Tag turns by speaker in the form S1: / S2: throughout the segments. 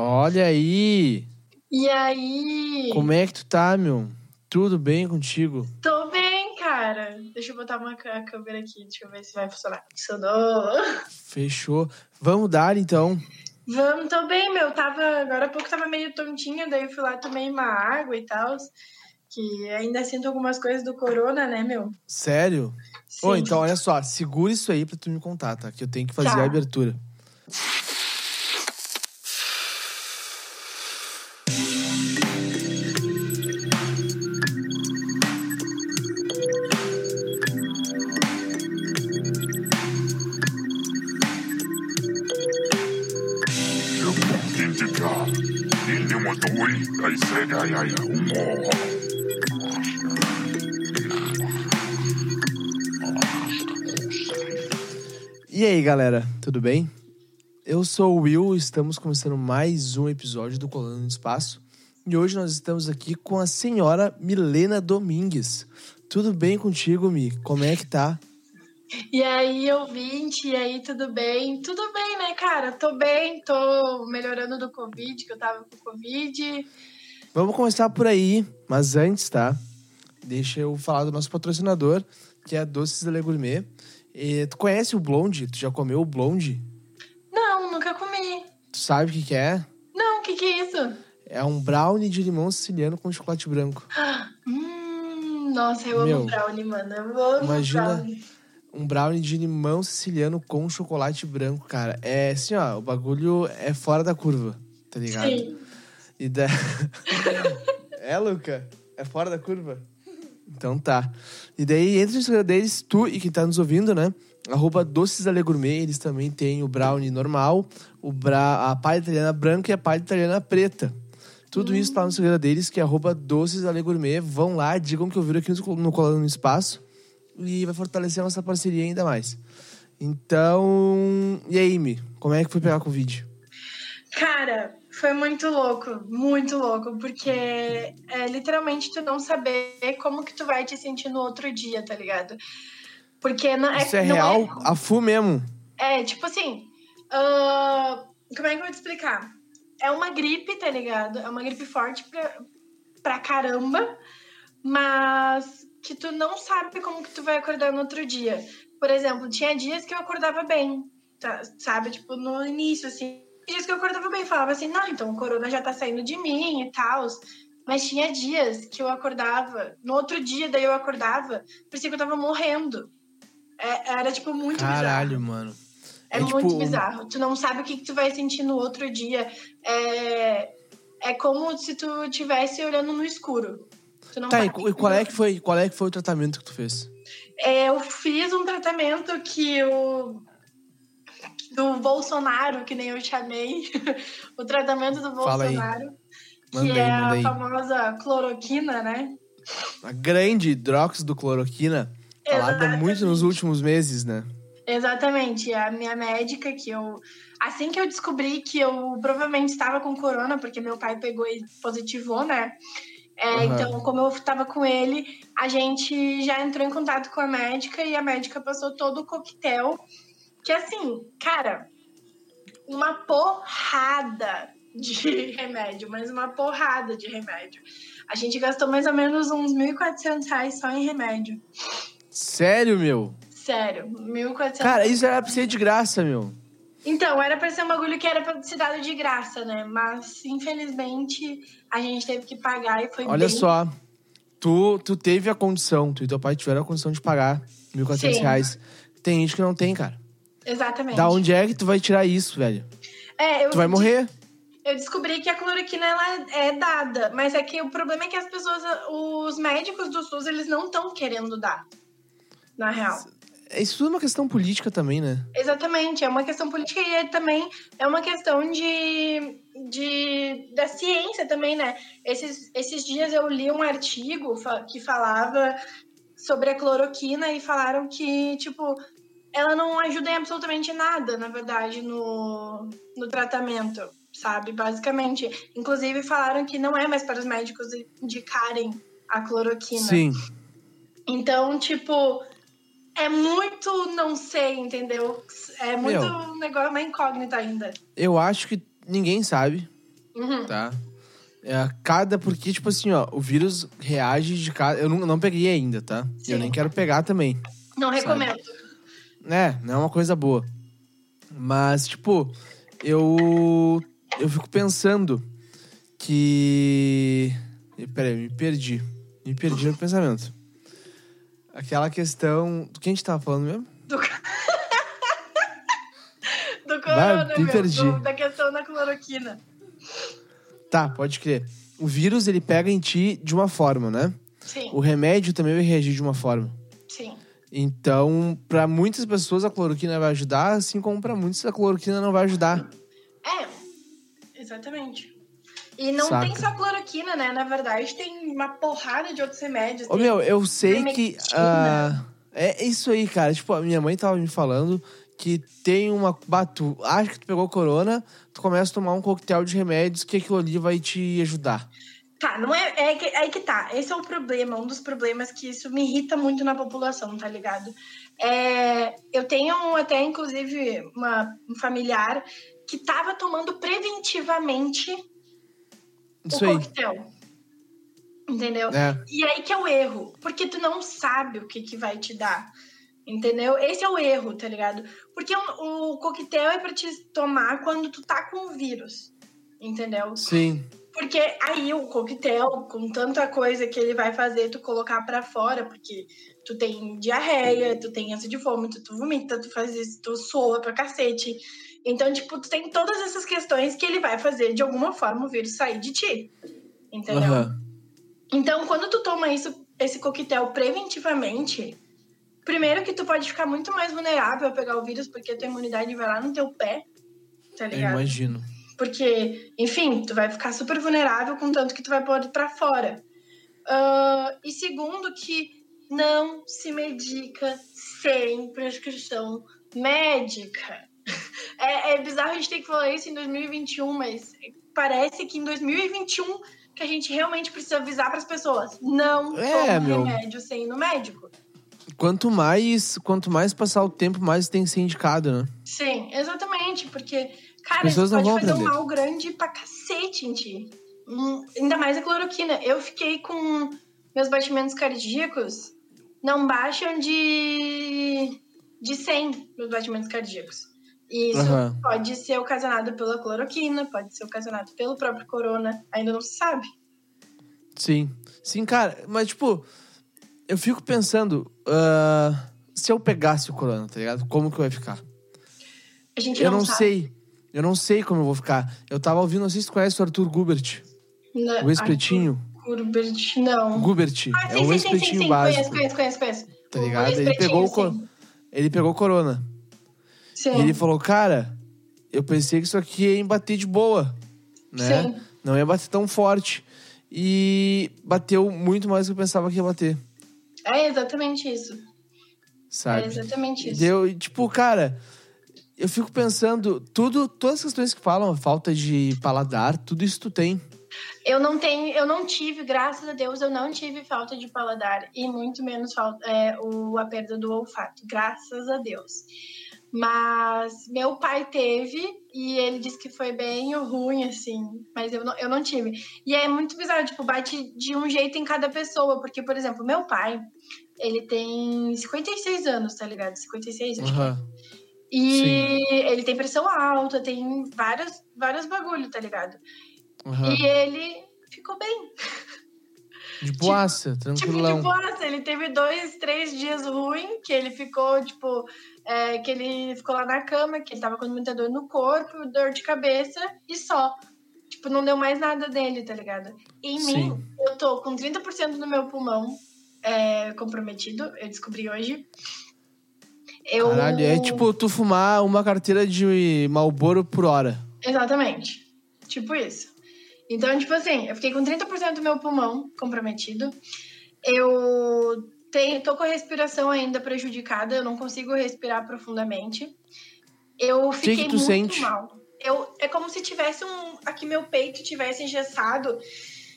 S1: Olha aí!
S2: E aí?
S1: Como é que tu tá, meu? Tudo bem contigo?
S2: Tô bem, cara. Deixa eu botar uma câmera aqui, deixa eu ver se vai funcionar. Funcionou.
S1: Fechou. Vamos dar então.
S2: Vamos, tô bem, meu. Tava, agora há pouco tava meio tontinha, daí eu fui lá, tomei uma água e tal. Que ainda sinto algumas coisas do corona, né, meu?
S1: Sério?
S2: Sim.
S1: Ô, então olha só, segura isso aí pra tu me contar, tá? Que eu tenho que fazer
S2: Tá.
S1: a abertura. Tudo bem? Eu sou o Will, estamos começando mais um episódio do Colando no Espaço. E hoje nós estamos aqui com a senhora Milena Domingues. Tudo bem contigo, Mi? Como é que tá?
S2: E aí, ouvinte, e aí, tudo bem? Tudo bem, né, cara? Tô bem, tô melhorando do Covid, que eu tava com Covid.
S1: Vamos começar por aí, mas antes, tá? Deixa eu falar do nosso patrocinador, que é a Doces da Le Gourmet. E, tu conhece o blonde? Tu já comeu o blonde?
S2: Não, nunca comi.
S1: Tu sabe o que, que é?
S2: Não, o que que é isso?
S1: É um brownie de limão siciliano com chocolate branco.
S2: Hum, nossa, eu
S1: Meu,
S2: amo brownie, mano. Eu amo
S1: imagina-
S2: brownie.
S1: Um brownie de limão siciliano com chocolate branco, cara. É assim, ó, o bagulho é fora da curva, tá ligado?
S2: Sim.
S1: E da... é, Luca? É fora da curva? Então tá. E daí, entre os deles, tu e quem tá nos ouvindo, né? Arroba Doces da Le Gourmet, eles também têm o brownie normal, o bra... a palha italiana branca e a palha italiana preta. Tudo isso tá no Instagram deles, que é arroba Doces da Le Gourmet. Vão lá, digam que eu vi aqui no, Colando no Espaço. E vai fortalecer a nossa parceria ainda mais. Então, e aí, Mi? Como é que foi pegar Covid?
S2: Cara, foi muito louco, muito louco, porque é literalmente tu não saber como que tu vai te sentir no outro dia, tá ligado? Porque não é,
S1: Isso é
S2: não
S1: real, a full mesmo.
S2: É, tipo assim, ah, como é que eu vou te explicar? É uma gripe, tá ligado? É uma gripe forte pra, pra caramba, mas que tu não sabe como que tu vai acordar no outro dia. Por exemplo, tinha dias que eu acordava bem, tá, sabe? Tipo, no início, assim. Dias que eu acordava bem, falava assim, não, então o corona já tá saindo de mim e tal. Mas tinha dias que eu acordava, no outro dia daí eu acordava, parecia que eu tava morrendo. É- era, tipo, muito bizarro.
S1: Caralho, mano.
S2: É,
S1: É
S2: muito
S1: tipo-
S2: bizarro. Tu não sabe o que, que tu vai sentir no outro dia. É, é como se tu estivesse olhando no escuro. Tu não
S1: Tá, e,
S2: sabe.
S1: e qual é que foi, qual é que foi o tratamento que tu fez?
S2: É, eu fiz um tratamento que o do Bolsonaro, que nem eu chamei, o tratamento do. Bolsonaro, que
S1: aí,
S2: é a famosa cloroquina, né?
S1: A grande hidroxidocloroquina, falada
S2: Exatamente.
S1: muito nos últimos meses, né?
S2: Exatamente, a minha médica que eu assim que eu descobri que eu provavelmente estava com corona, porque meu pai pegou e positivou, né? É,
S1: Aham.
S2: Então, como eu estava com ele, a gente já entrou em contato com a médica e a médica passou todo o coquetel. Que assim, cara, uma porrada de remédio, mas uma porrada de remédio. A gente gastou mais ou menos uns 1.400 reais só em remédio.
S1: Sério, meu?
S2: Sério, 1.400
S1: Cara, isso era pra ser de graça, meu.
S2: Então, era pra ser um bagulho que era pra ser dado de graça, né? Mas, infelizmente, a gente teve que pagar e foi
S1: Olha
S2: bem...
S1: só. Tu, tu teve a condição, tu e teu pai tiveram a condição de pagar 1.400
S2: Sim.
S1: reais. Tem gente que não tem, cara.
S2: Exatamente.
S1: Da onde é que tu vai tirar isso, velho?
S2: É, eu,
S1: Tu vai morrer.
S2: eu descobri que a cloroquina, ela é dada. Mas é que o problema é que as pessoas, os médicos do SUS, eles não estão querendo dar. Na real.
S1: Isso tudo é uma questão política também, né?
S2: Exatamente, é uma questão política e é também é uma questão de, de da ciência também, né? Esses, esses dias eu li um artigo que falava sobre a cloroquina e falaram que, tipo, ela não ajuda em absolutamente nada, na verdade, no, no tratamento, sabe? Basicamente. Inclusive falaram que não é mais para os médicos indicarem a cloroquina.
S1: Sim.
S2: Então, tipo, é muito não sei, entendeu? É muito
S1: Meu.
S2: negócio, uma incógnita ainda.
S1: Eu acho que ninguém sabe.
S2: Uhum.
S1: tá? É, cada, porque, tipo assim, ó, o vírus reage de cada. Eu não, não peguei ainda, tá?
S2: Sim.
S1: Eu nem quero pegar também.
S2: Não recomendo.
S1: É, não é uma coisa boa. Mas, tipo, eu. Eu fico pensando que. Peraí, me perdi. Me perdi no pensamento. Aquela questão. Do que a gente tava falando mesmo?
S2: Do, do
S1: Vai,
S2: corona,
S1: me
S2: meu,
S1: perdi.
S2: do- da questão da cloroquina.
S1: Tá, pode crer. O vírus, ele pega em ti de uma forma, né?
S2: Sim,
S1: O remédio também vai reagir de uma forma.
S2: sim.
S1: Então, pra muitas pessoas a cloroquina vai ajudar, assim como pra muitos a cloroquina não vai ajudar.
S2: É, exatamente. E não
S1: Saca.
S2: tem só cloroquina, né? Na verdade, tem uma porrada de outros remédios.
S1: Ô, meu, eu sei que. Ah, é isso aí, cara. Tipo, a minha mãe tava me falando que tem uma. Bah, tu acha que tu pegou corona, tu começa a tomar um coquetel de remédios que aquilo ali vai te ajudar.
S2: Tá, não é, é, que, é que tá. Esse é o problema, um dos problemas que isso me irrita muito na população, tá ligado? É, eu tenho até, inclusive, uma, um familiar que tava tomando preventivamente
S1: Isso
S2: o
S1: aí.
S2: coquetel. Entendeu?
S1: É.
S2: E aí que é o erro. Porque tu não sabe o que, que vai te dar. Entendeu? Esse é o erro, tá ligado? Porque o, o coquetel é pra te tomar quando tu tá com o vírus. Entendeu?
S1: Sim.
S2: Porque aí o coquetel, com tanta coisa que ele vai fazer tu colocar pra fora, porque tu tem diarreia, tu tem ânsia de vômito, tu vomita, tu faz isso, tu soa pra cacete. Então, tipo, tu tem todas essas questões que ele vai fazer de alguma forma o vírus sair de ti. Entendeu?
S1: Aham.
S2: Então, quando tu toma isso, esse coquetel preventivamente, primeiro que tu pode ficar muito mais vulnerável a pegar o vírus, porque a tua imunidade vai lá no teu pé, tá
S1: Eu
S2: ligado?
S1: imagino.
S2: Porque, enfim, tu vai ficar super vulnerável com tanto que tu vai pôr pra fora. Ah, e segundo, que não se medica sem prescrição médica. É, é bizarro a gente ter que falar isso em 2021, mas parece que em 2021 que a gente realmente precisa avisar pras pessoas. Não
S1: É, meu.
S2: remédio sem ir no médico.
S1: Quanto mais, quanto mais passar o tempo, mais tem que ser indicado, né?
S2: Sim, exatamente, porque, cara,
S1: pessoas
S2: isso pode fazer um mal grande pra cacete em ti. Hum, ainda mais a cloroquina. Eu fiquei com meus batimentos cardíacos não baixam de, de 100 meus batimentos cardíacos. E isso
S1: Aham.
S2: pode ser ocasionado pela cloroquina, pode ser ocasionado pelo próprio corona, ainda não se sabe.
S1: Sim. Sim, cara, mas tipo, eu fico pensando, ah, se eu pegasse o corona, tá ligado? Como que ia ficar?
S2: A gente
S1: Eu
S2: não,
S1: não sei. Eu não sei como eu vou ficar. Eu tava ouvindo, não sei se conhece o Arthur Gubert.
S2: Na-
S1: O ex-pretinho.
S2: Arthur Gubert, não.
S1: Gubert.
S2: Ah,
S1: é
S2: sim,
S1: um
S2: sim, sim, sim,
S1: ex-pretinho
S2: sim.
S1: básico.
S2: Conheço, conheço, conheço, conheço.
S1: Tá
S2: O
S1: ligado? Ele pegou, o ele pegou corona.
S2: Sim.
S1: E ele falou, cara, eu pensei que isso aqui ia bater de boa. Né?
S2: Sim.
S1: Não ia bater tão forte. E bateu muito mais do que eu pensava que ia bater.
S2: É exatamente isso.
S1: Sabe?
S2: É exatamente isso.
S1: Deu, e, tipo, cara, eu fico pensando, tudo, todas as questões que falam, falta de paladar, tudo isso tu tem.
S2: Eu não tenho, eu não tive, graças a Deus, eu não tive falta de paladar e muito menos falta, é, o, a perda do olfato, graças a Deus. Mas meu pai teve e ele disse que foi bem ruim, assim, mas eu não, eu não tive. E é muito bizarro, tipo, bate de um jeito em cada pessoa, porque, por exemplo, meu pai, ele tem 56 anos, tá ligado? 56, acho que E ele tem pressão alta, tem vários, vários bagulho, tá ligado?
S1: aham.
S2: E ele ficou bem.
S1: De boaça,
S2: Tipo,
S1: tranquilão.
S2: de boa, ele teve dois, três dias ruim, que ele ficou, tipo, é, que ele ficou lá na cama, que ele tava com muita dor no corpo, dor de cabeça e só. Tipo, não deu mais nada dele, tá ligado? Em
S1: Sim.
S2: mim, eu tô com 30% do meu pulmão é, comprometido, eu descobri hoje. Eu...
S1: Caralho, é tipo tu fumar uma carteira de Malboro por hora.
S2: Exatamente. Tipo isso. Então, tipo assim, eu fiquei com 30% do meu pulmão comprometido. Eu tenho, tô com a respiração ainda prejudicada, eu não consigo respirar profundamente. Eu
S1: que
S2: fiquei
S1: tu
S2: muito
S1: sente?
S2: mal. Eu, é como se tivesse um. Aqui meu peito tivesse engessado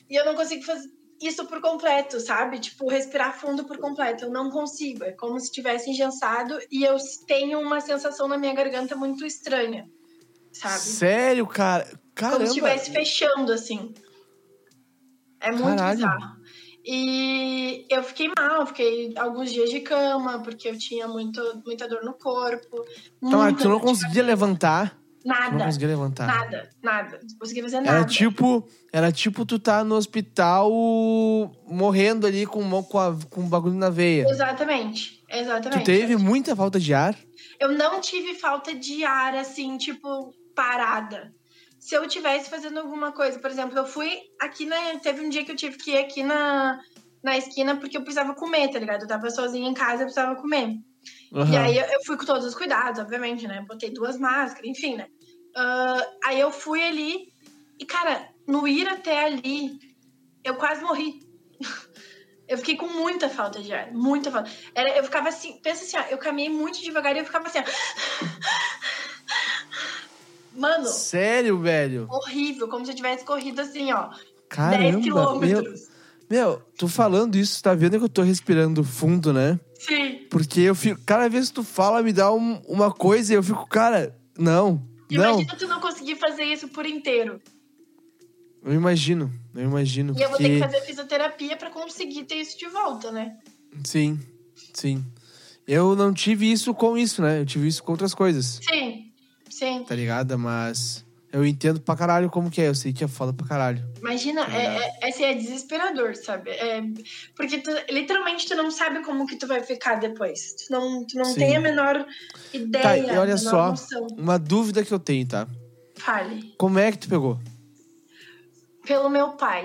S2: e eu não consigo fazer isso por completo, sabe? Tipo, respirar fundo por completo. Eu não consigo. É como se tivesse engessado e eu tenho uma sensação na minha garganta muito estranha, sabe?
S1: Sério, cara? Caramba.
S2: Como se estivesse fechando, assim. É muito
S1: Caralho.
S2: bizarro. E eu fiquei mal, fiquei alguns dias de cama, porque eu tinha muito, muita dor no corpo.
S1: Então, tu não conseguia levantar. Tu não
S2: Nada,
S1: conseguia levantar.
S2: nada, nada. Não conseguia fazer
S1: Era
S2: nada.
S1: tipo, era tipo tu tá no hospital morrendo ali com, com, a, com um bagulho na veia.
S2: Exatamente, exatamente.
S1: Tu teve muita falta de ar?
S2: Eu não tive falta de ar, assim, tipo, parada. Se eu tivesse fazendo alguma coisa, por exemplo, eu fui aqui na. Teve um dia que eu tive que ir aqui na, na esquina porque eu precisava comer, tá ligado? Eu tava sozinha em casa, eu precisava comer. E
S1: Aham.
S2: aí eu, fui com todos os cuidados, obviamente, né? Botei duas máscaras, enfim, né? Ah, aí eu fui ali e, cara, no ir até ali, eu quase morri. Eu fiquei com muita falta de ar, muita falta. Era, eu ficava assim, pensa assim, ó, eu caminhei muito devagar e eu ficava assim, ó. Mano,
S1: Sério, velho?
S2: horrível, como se eu tivesse corrido assim, ó, 10
S1: Caramba. Meu,
S2: quilômetros.
S1: meu, tu falando isso, tá vendo que eu tô respirando fundo, né?
S2: Sim.
S1: Porque eu fico. Cada vez que tu fala, me dá um- uma coisa e eu fico, cara, não. Não.
S2: Imagina tu não conseguir fazer isso por inteiro.
S1: Eu imagino. Eu imagino.
S2: E eu vou ter
S1: porque-
S2: que fazer fisioterapia pra conseguir ter isso de volta, né?
S1: Sim, sim. Eu não tive isso com isso, né? Eu tive isso com outras coisas,
S2: Sim, sim.
S1: tá ligado? Mas eu entendo pra caralho como que é. Eu sei que é foda pra caralho.
S2: Imagina, é, é, assim, é desesperador, sabe? É, porque tu, literalmente tu não sabe como que tu vai ficar depois. Tu não, tu não
S1: Sim.
S2: tem a menor ideia,
S1: Tá, e olha só.
S2: noção.
S1: Uma dúvida que eu tenho, tá?
S2: Fale.
S1: Como é que tu pegou?
S2: Pelo meu pai.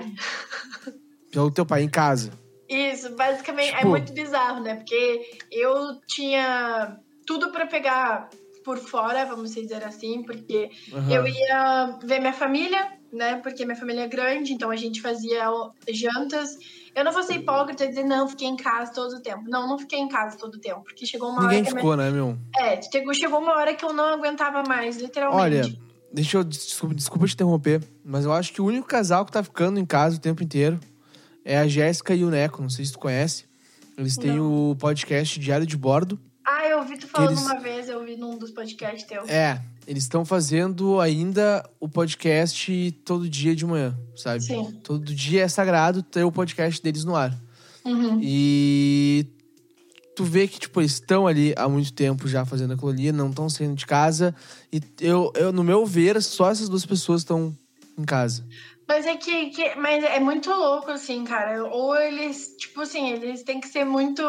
S1: Pelo teu pai em casa.
S2: Isso, basicamente, é
S1: Tipo-
S2: muito bizarro, né? Porque eu tinha tudo pra pegar por fora, vamos dizer assim, porque
S1: Aham.
S2: eu ia ver minha família, né? Porque minha família é grande, então a gente fazia jantas. Eu não vou ser hipócrita e dizer, não, fiquei em casa todo o tempo. Não, não fiquei em casa todo o tempo, porque chegou uma
S1: Ninguém
S2: hora a
S1: ficou, né, meu?
S2: minha... É, chegou, chegou uma hora que eu não aguentava mais, literalmente.
S1: Olha, deixa eu. Desculpa, desculpa te interromper, mas eu acho que o único casal que tá ficando em casa o tempo inteiro é a Jéssica e o Neco. Não sei se tu conhece. Eles têm o podcast Diário de Bordo.
S2: Eu ouvi tu falando
S1: eles-
S2: uma vez, eu ouvi num dos podcasts teus.
S1: É, eles estão fazendo ainda o podcast todo dia de manhã, sabe?
S2: Sim.
S1: Todo dia é sagrado ter o podcast deles no ar.
S2: Uhum.
S1: E tu vê que, tipo, eles estão ali há muito tempo já fazendo aquilo ali, não estão saindo de casa. E eu, eu, no meu ver, só essas duas pessoas estão em casa.
S2: Mas é que, que- mas é muito louco, assim, cara. Ou eles, tipo assim, eles têm que ser muito.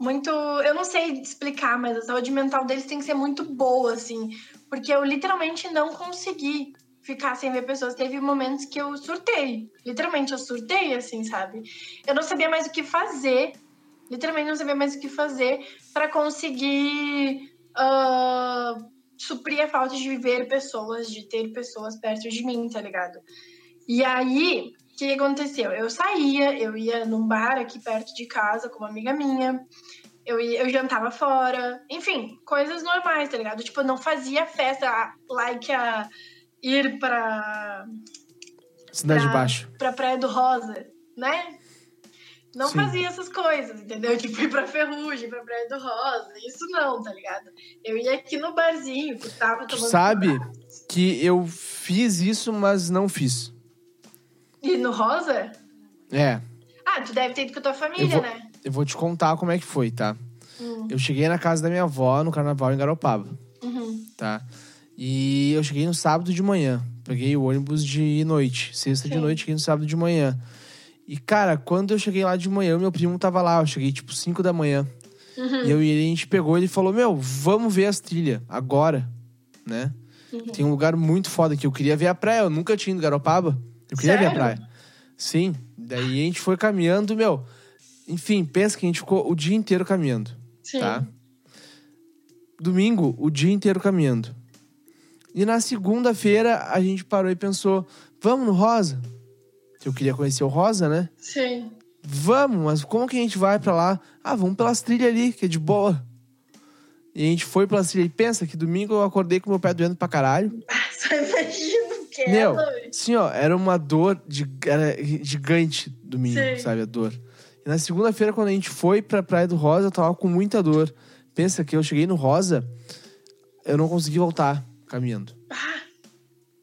S2: Muito. Eu não sei explicar, mas a saúde mental deles tem que ser muito boa, assim. Porque eu literalmente não consegui ficar sem ver pessoas. Teve momentos que eu surtei. Literalmente, eu surtei, assim, sabe? Eu não sabia mais o que fazer. Literalmente, não sabia mais o que fazer para conseguir. ah, suprir a falta de ver pessoas, de ter pessoas perto de mim, tá ligado? E aí, o que aconteceu? Eu saía, eu ia num bar aqui perto de casa com uma amiga minha, eu, eu jantava fora, enfim, coisas normais, tá ligado? Tipo, eu não fazia festa like a ir pra,
S1: Cidade
S2: Pra-
S1: Baixa.
S2: pra Praia do Rosa, né? Não
S1: Sim.
S2: fazia essas coisas, entendeu? Tipo, ir pra Ferrugem, pra Praia do Rosa. Isso não, tá ligado? Eu ia aqui no barzinho, que tava
S1: Tu
S2: tomando.
S1: sabe que eu fiz isso, mas não fiz.
S2: E no Rosa?
S1: É,
S2: Ah, tu deve ter ido com a tua família,
S1: vou-
S2: né?
S1: Eu vou te contar como é que foi, tá?
S2: Hum,
S1: Eu cheguei na casa da minha avó no carnaval em Garopaba,
S2: uhum.
S1: tá? E eu cheguei no sábado de manhã. Peguei o ônibus de noite. Sexta de noite, cheguei no sábado de manhã. E, cara, quando eu cheguei lá de manhã, meu primo tava lá. Eu cheguei, tipo, 5 da manhã.
S2: Uhum.
S1: E eu e ele, a gente pegou ele falou: Meu, vamos ver as trilhas agora, né?
S2: Uhum.
S1: Tem um lugar muito foda aqui. Eu queria ver a praia. Eu nunca tinha ido em Garopaba. Eu queria ver a
S2: Sério?
S1: praia. Sim. Daí a gente foi caminhando, meu. Enfim, pensa que a gente ficou o dia inteiro caminhando,
S2: Sim.
S1: tá? Domingo, o dia inteiro caminhando. E na segunda-feira a gente parou e pensou: Vamos no Rosa? Eu queria conhecer o Rosa, né?
S2: Sim.
S1: Vamos, mas como que a gente vai pra lá? Ah, vamos pelas trilhas ali, que é de boa. E a gente foi pelas trilhas. E pensa que domingo eu acordei com meu pé doendo pra caralho.
S2: Só imagino que é,
S1: Meu. Sim, ó, era uma dor de, era gigante domingo,
S2: Sim.
S1: sabe? A dor. Na segunda-feira, quando a gente foi pra Praia do Rosa, eu tava com muita dor. Pensa que eu cheguei no Rosa, eu não consegui voltar caminhando.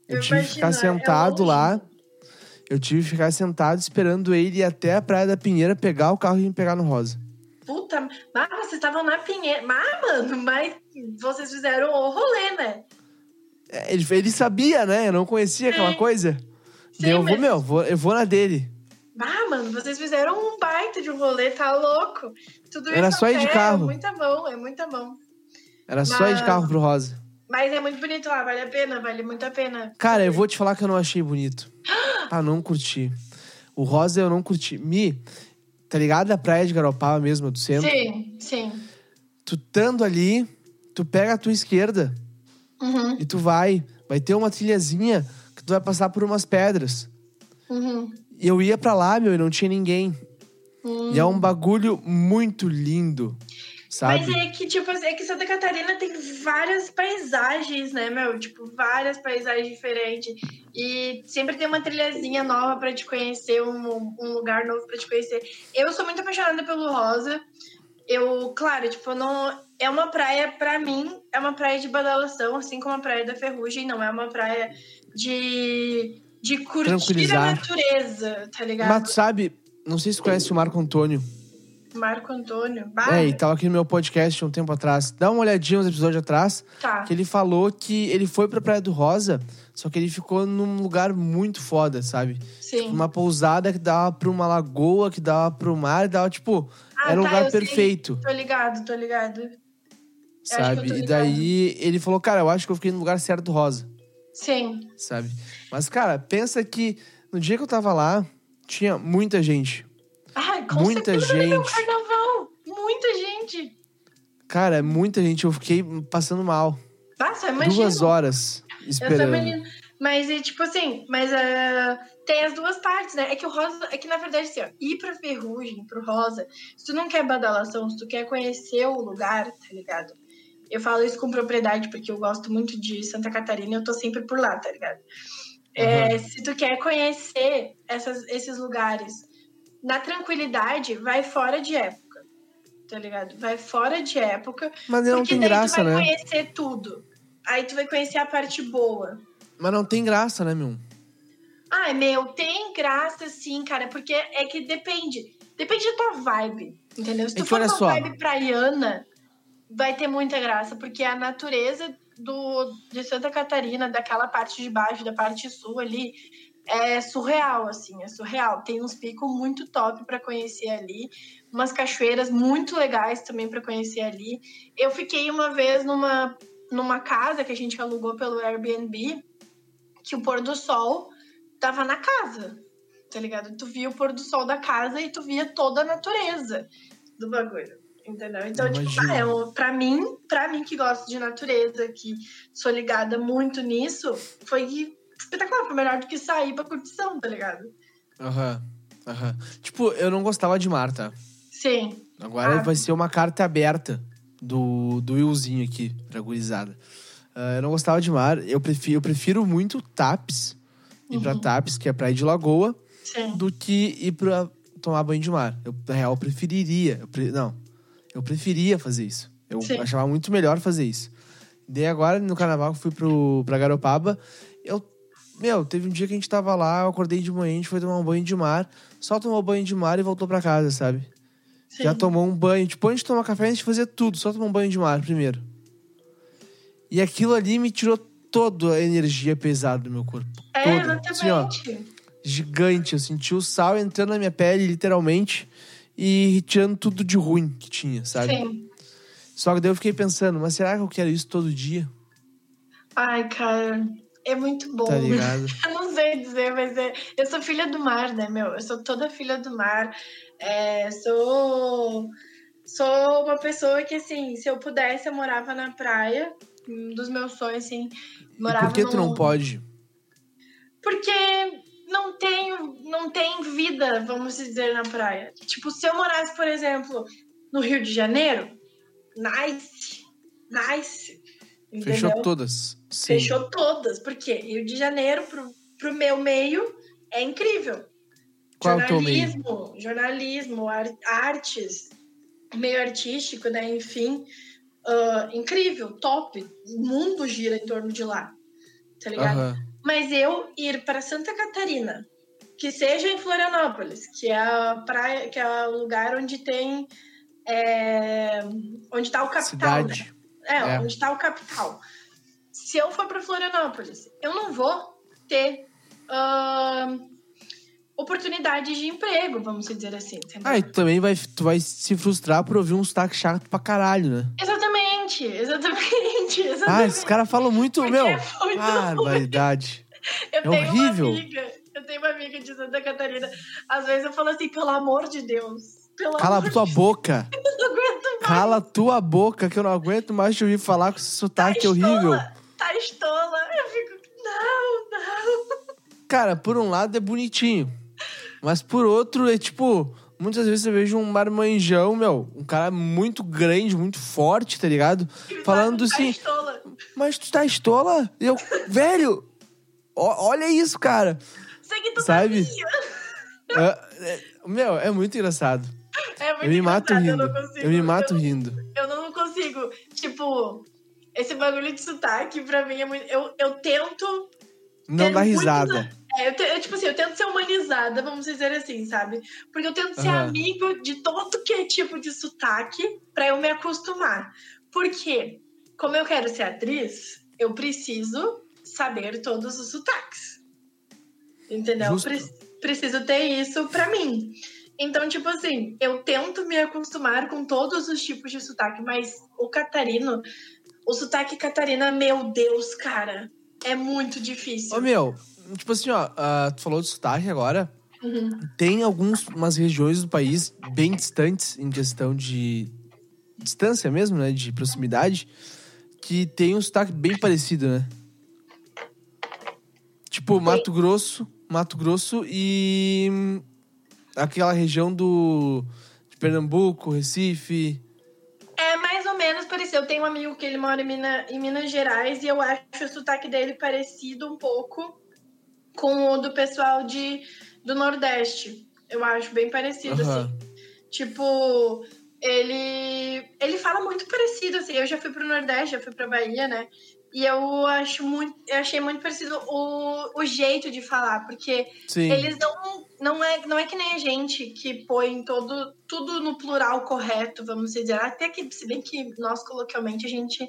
S1: Eu,
S2: Eu
S1: tive que ficar
S2: é
S1: sentado
S2: longe.
S1: lá. Eu tive que ficar sentado esperando ele ir até a Praia da Pinheira pegar o carro e me pegar no Rosa.
S2: Puta, mas vocês estavam na Pinheira. Mas, mano, mas vocês fizeram o rolê, né?
S1: É, Ele, ele sabia, né? Eu não conhecia aquela
S2: Sim.
S1: coisa.
S2: Sim,
S1: eu vou,
S2: mas-
S1: meu, vou, eu vou na dele.
S2: Ah, mano, vocês fizeram um baita de um rolê, tá louco? Tudo
S1: Era só ir de
S2: pé,
S1: carro.
S2: É muita mão, é muita mão.
S1: Era só ir de
S2: Mas-
S1: carro pro Rosa.
S2: Mas é muito bonito lá, vale a pena, vale muito a pena.
S1: Cara, eu vou te falar que eu não achei bonito. Ah, não curti. O Rosa eu não curti. Mi, tá ligado a praia de Garopaba mesmo, do centro?
S2: Sim, sim.
S1: Tu estando ali, tu pega a tua esquerda
S2: Uhum,
S1: e tu vai. Vai ter uma trilhazinha que tu vai passar por umas pedras.
S2: uhum.
S1: E eu ia pra lá, meu, e não tinha ninguém.
S2: Hum.
S1: E é um bagulho muito lindo, sabe?
S2: Mas é que, tipo, é que Santa Catarina tem várias paisagens, né, meu? Tipo, várias paisagens diferentes. E sempre tem uma trilhazinha nova pra te conhecer, um, um lugar novo pra te conhecer. Eu sou muito apaixonada pelo Rosa. Eu, claro, tipo, não. É uma praia, pra mim, é uma praia de badalação, assim como a praia da Ferrugem, não é uma praia de. De curtir a natureza, tá ligado?
S1: Mas sabe, não sei se conhece o Marco Antônio.
S2: Marco Antônio.
S1: É, e tava aqui no meu podcast um tempo atrás. Dá uma olhadinha nos episódios atrás.
S2: tá.
S1: Que ele falou que ele foi pra Praia do Rosa, só que ele ficou num lugar muito foda, sabe?
S2: Sim.
S1: Uma pousada que dava pra uma lagoa, que dava pro mar, e dava, tipo,
S2: Ah,
S1: era um
S2: tá,
S1: lugar
S2: eu sei.
S1: perfeito,
S2: Tô ligado, tô ligado. eu
S1: sabe? E daí ele falou, cara, eu acho que eu fiquei no lugar certo do Rosa,
S2: Sim.
S1: sabe? Mas, cara, pensa que no dia que eu tava lá, tinha muita gente.
S2: Ai, com
S1: Muita
S2: certeza
S1: gente.
S2: carnaval. Muita gente.
S1: Cara, muita gente, eu fiquei passando mal.
S2: Nossa, imagina.
S1: Duas horas
S2: Eu
S1: esperando.
S2: também. Mas, é tipo assim, mas ah, tem as duas partes, né? É que o Rosa, é que na verdade, assim, ó, ir pra Ferrugem, pro Rosa, se tu não quer badalação, se tu quer conhecer o lugar, tá ligado? Eu falo isso com propriedade, porque eu gosto muito de Santa Catarina e eu tô sempre por lá, tá ligado? É, se tu quer conhecer essas, esses lugares na tranquilidade, vai fora de época, tá ligado? Vai fora de época,
S1: Mas não
S2: porque
S1: tem
S2: daí
S1: graça,
S2: tu vai
S1: né?
S2: conhecer tudo. Aí tu vai conhecer a parte boa.
S1: Mas não tem graça, né, meu?
S2: Ai, meu, tem graça sim, cara, porque é que depende. Depende da tua vibe, entendeu? Se
S1: É
S2: tu for uma
S1: só.
S2: vibe praiana, vai ter muita graça, porque a natureza do, de Santa Catarina, daquela parte de baixo, da parte sul ali, é surreal, assim, é surreal. Tem uns picos muito top pra conhecer ali, umas cachoeiras muito legais também pra conhecer ali. Eu fiquei uma vez numa, numa casa que a gente alugou pelo Airbnb, que o pôr do sol tava na casa, tá ligado? Tu via o pôr do sol da casa e tu via toda a natureza do bagulho. Entendeu? Então, tipo,
S1: Imagino.
S2: ah, um- pra mim, pra mim que gosto de natureza, que sou ligada muito nisso, foi espetacular, foi melhor do que sair pra curtição, tá ligado?
S1: Aham, aham. Tipo, eu não gostava de mar, tá?
S2: Sim.
S1: Agora
S2: Ah.
S1: vai ser uma carta aberta do, do Willzinho aqui, pra gurizada. Ah, eu não gostava de mar. Eu prefiro, eu prefiro muito TAPS, ir pra
S2: Uhum.
S1: TAPS, que é praia de lagoa,
S2: Sim.
S1: do que ir pra tomar banho de mar. Eu, na real, preferiria. Eu pre- não, eu preferia fazer isso. Eu
S2: Sim.
S1: achava muito melhor fazer isso. Daí agora, no carnaval, que fui pro, pra Garopaba, eu... Meu, teve um dia que a gente tava lá, eu acordei de manhã, a gente foi tomar um banho de mar. Só tomou banho de mar e voltou pra casa, sabe?
S2: sim.
S1: Já tomou um banho. Tipo, antes de tomar café, a gente fazia tudo. Só tomar um banho de mar primeiro. E aquilo ali me tirou toda a energia pesada do meu corpo.
S2: É,
S1: toda. Assim, ó, gigante. Eu senti o sal entrando na minha pele, literalmente. E tirando tudo de ruim que tinha, sabe?
S2: Sim.
S1: Só que daí eu fiquei pensando, mas será que eu quero isso todo dia?
S2: Ai, cara, é muito bom.
S1: Tá ligado?
S2: Eu não sei dizer, mas é... eu sou filha do mar, né, meu? Eu sou toda filha do mar. É, sou... sou uma pessoa que, assim, se eu pudesse, eu morava na praia. Um dos meus sonhos, assim,
S1: E
S2: morava
S1: por que tu não pode?
S2: Porque não tenho, não tem vida, vamos dizer, na praia. Tipo, se eu morasse, por exemplo, no Rio de Janeiro, nice, nice.
S1: Fechou
S2: entendeu?
S1: todas. Sim.
S2: Fechou todas. Porque Rio de Janeiro, pro, pro meu meio, é incrível.
S1: Qual é o teu meio?
S2: jornalismo, jornalismo, ar- artes, meio artístico, né? Enfim, ah, incrível, top. O mundo gira em torno de lá, tá ligado? Mas eu ir para Santa Catarina, que seja em Florianópolis, que é a praia, que é o lugar onde tem é, onde está o capital, né? É,
S1: É.
S2: onde está o capital. Se eu for para Florianópolis, eu não vou ter ahn, oportunidade de emprego, vamos dizer assim. entendeu?
S1: Ah, e também vai, tu vai se frustrar por ouvir um sotaque chato pra caralho, né?
S2: Exatamente, exatamente, exatamente.
S1: Ah, esses caras falam muito,
S2: Porque
S1: meu.
S2: é muito
S1: Barbaridade.
S2: Eu
S1: É
S2: tenho
S1: horrível.
S2: uma amiga, eu tenho uma amiga de Santa Catarina. Às vezes eu falo assim, pelo amor de Deus. Pelo
S1: Cala
S2: amor
S1: tua boca.
S2: de Deus, eu não aguento mais.
S1: Cala tua boca, que eu não aguento mais te ouvir falar com esse sotaque
S2: tá
S1: horrível.
S2: Tá estola. Eu fico, não, não.
S1: Cara, por um lado é bonitinho. Mas por outro, é tipo. Muitas vezes eu vejo um marmanjão, meu, um cara muito grande, muito forte, tá ligado? Falando
S2: tá
S1: assim,
S2: estola.
S1: mas tu tá estola? Eu, velho, ó- olha isso, cara.
S2: Sei que tu
S1: Sabe? É, é, meu, é muito engraçado.
S2: É muito
S1: Eu me mato rindo.
S2: Eu, não consigo,
S1: Eu me mato
S2: eu,
S1: rindo.
S2: eu não consigo. Tipo, esse bagulho de sotaque, pra mim, é muito. Eu, eu tento
S1: Não dá risada.
S2: É, eu, te- eu, tipo assim, eu tento ser humanizada, vamos dizer assim, sabe? Porque eu tento ser amigo de todo que é tipo de sotaque pra eu me acostumar. Porque, como eu quero ser atriz, eu preciso saber todos os sotaques. Entendeu? Pre- preciso ter isso pra mim. Então, tipo assim, eu tento me acostumar com todos os tipos de sotaque, mas o catarino, o sotaque catarina, meu Deus, cara, é muito difícil.
S1: Ô, meu, tipo assim, ó, ah, tu falou de sotaque agora.
S2: Uhum.
S1: Tem algumas regiões do país bem distantes em questão de distância mesmo, né? De proximidade, que tem um sotaque bem parecido, né? Tipo, Mato Grosso, Mato Grosso e hum, aquela região do de Pernambuco, Recife.
S2: É mais ou menos parecido. Eu tenho um amigo que ele mora em, Mina- em Minas Gerais e eu acho o sotaque dele parecido um pouco com o do pessoal de, do Nordeste. Eu acho bem parecido,
S1: Aham.
S2: assim. Tipo, ele, ele fala muito parecido, assim. Eu já fui pro Nordeste, já fui pra Bahia, né? E eu acho muito, eu achei muito parecido o, o jeito de falar, porque
S1: Sim.
S2: eles não, não, é, não é que nem a gente que põe todo, tudo no plural correto, vamos dizer. Até que, se bem que nós, coloquialmente, a gente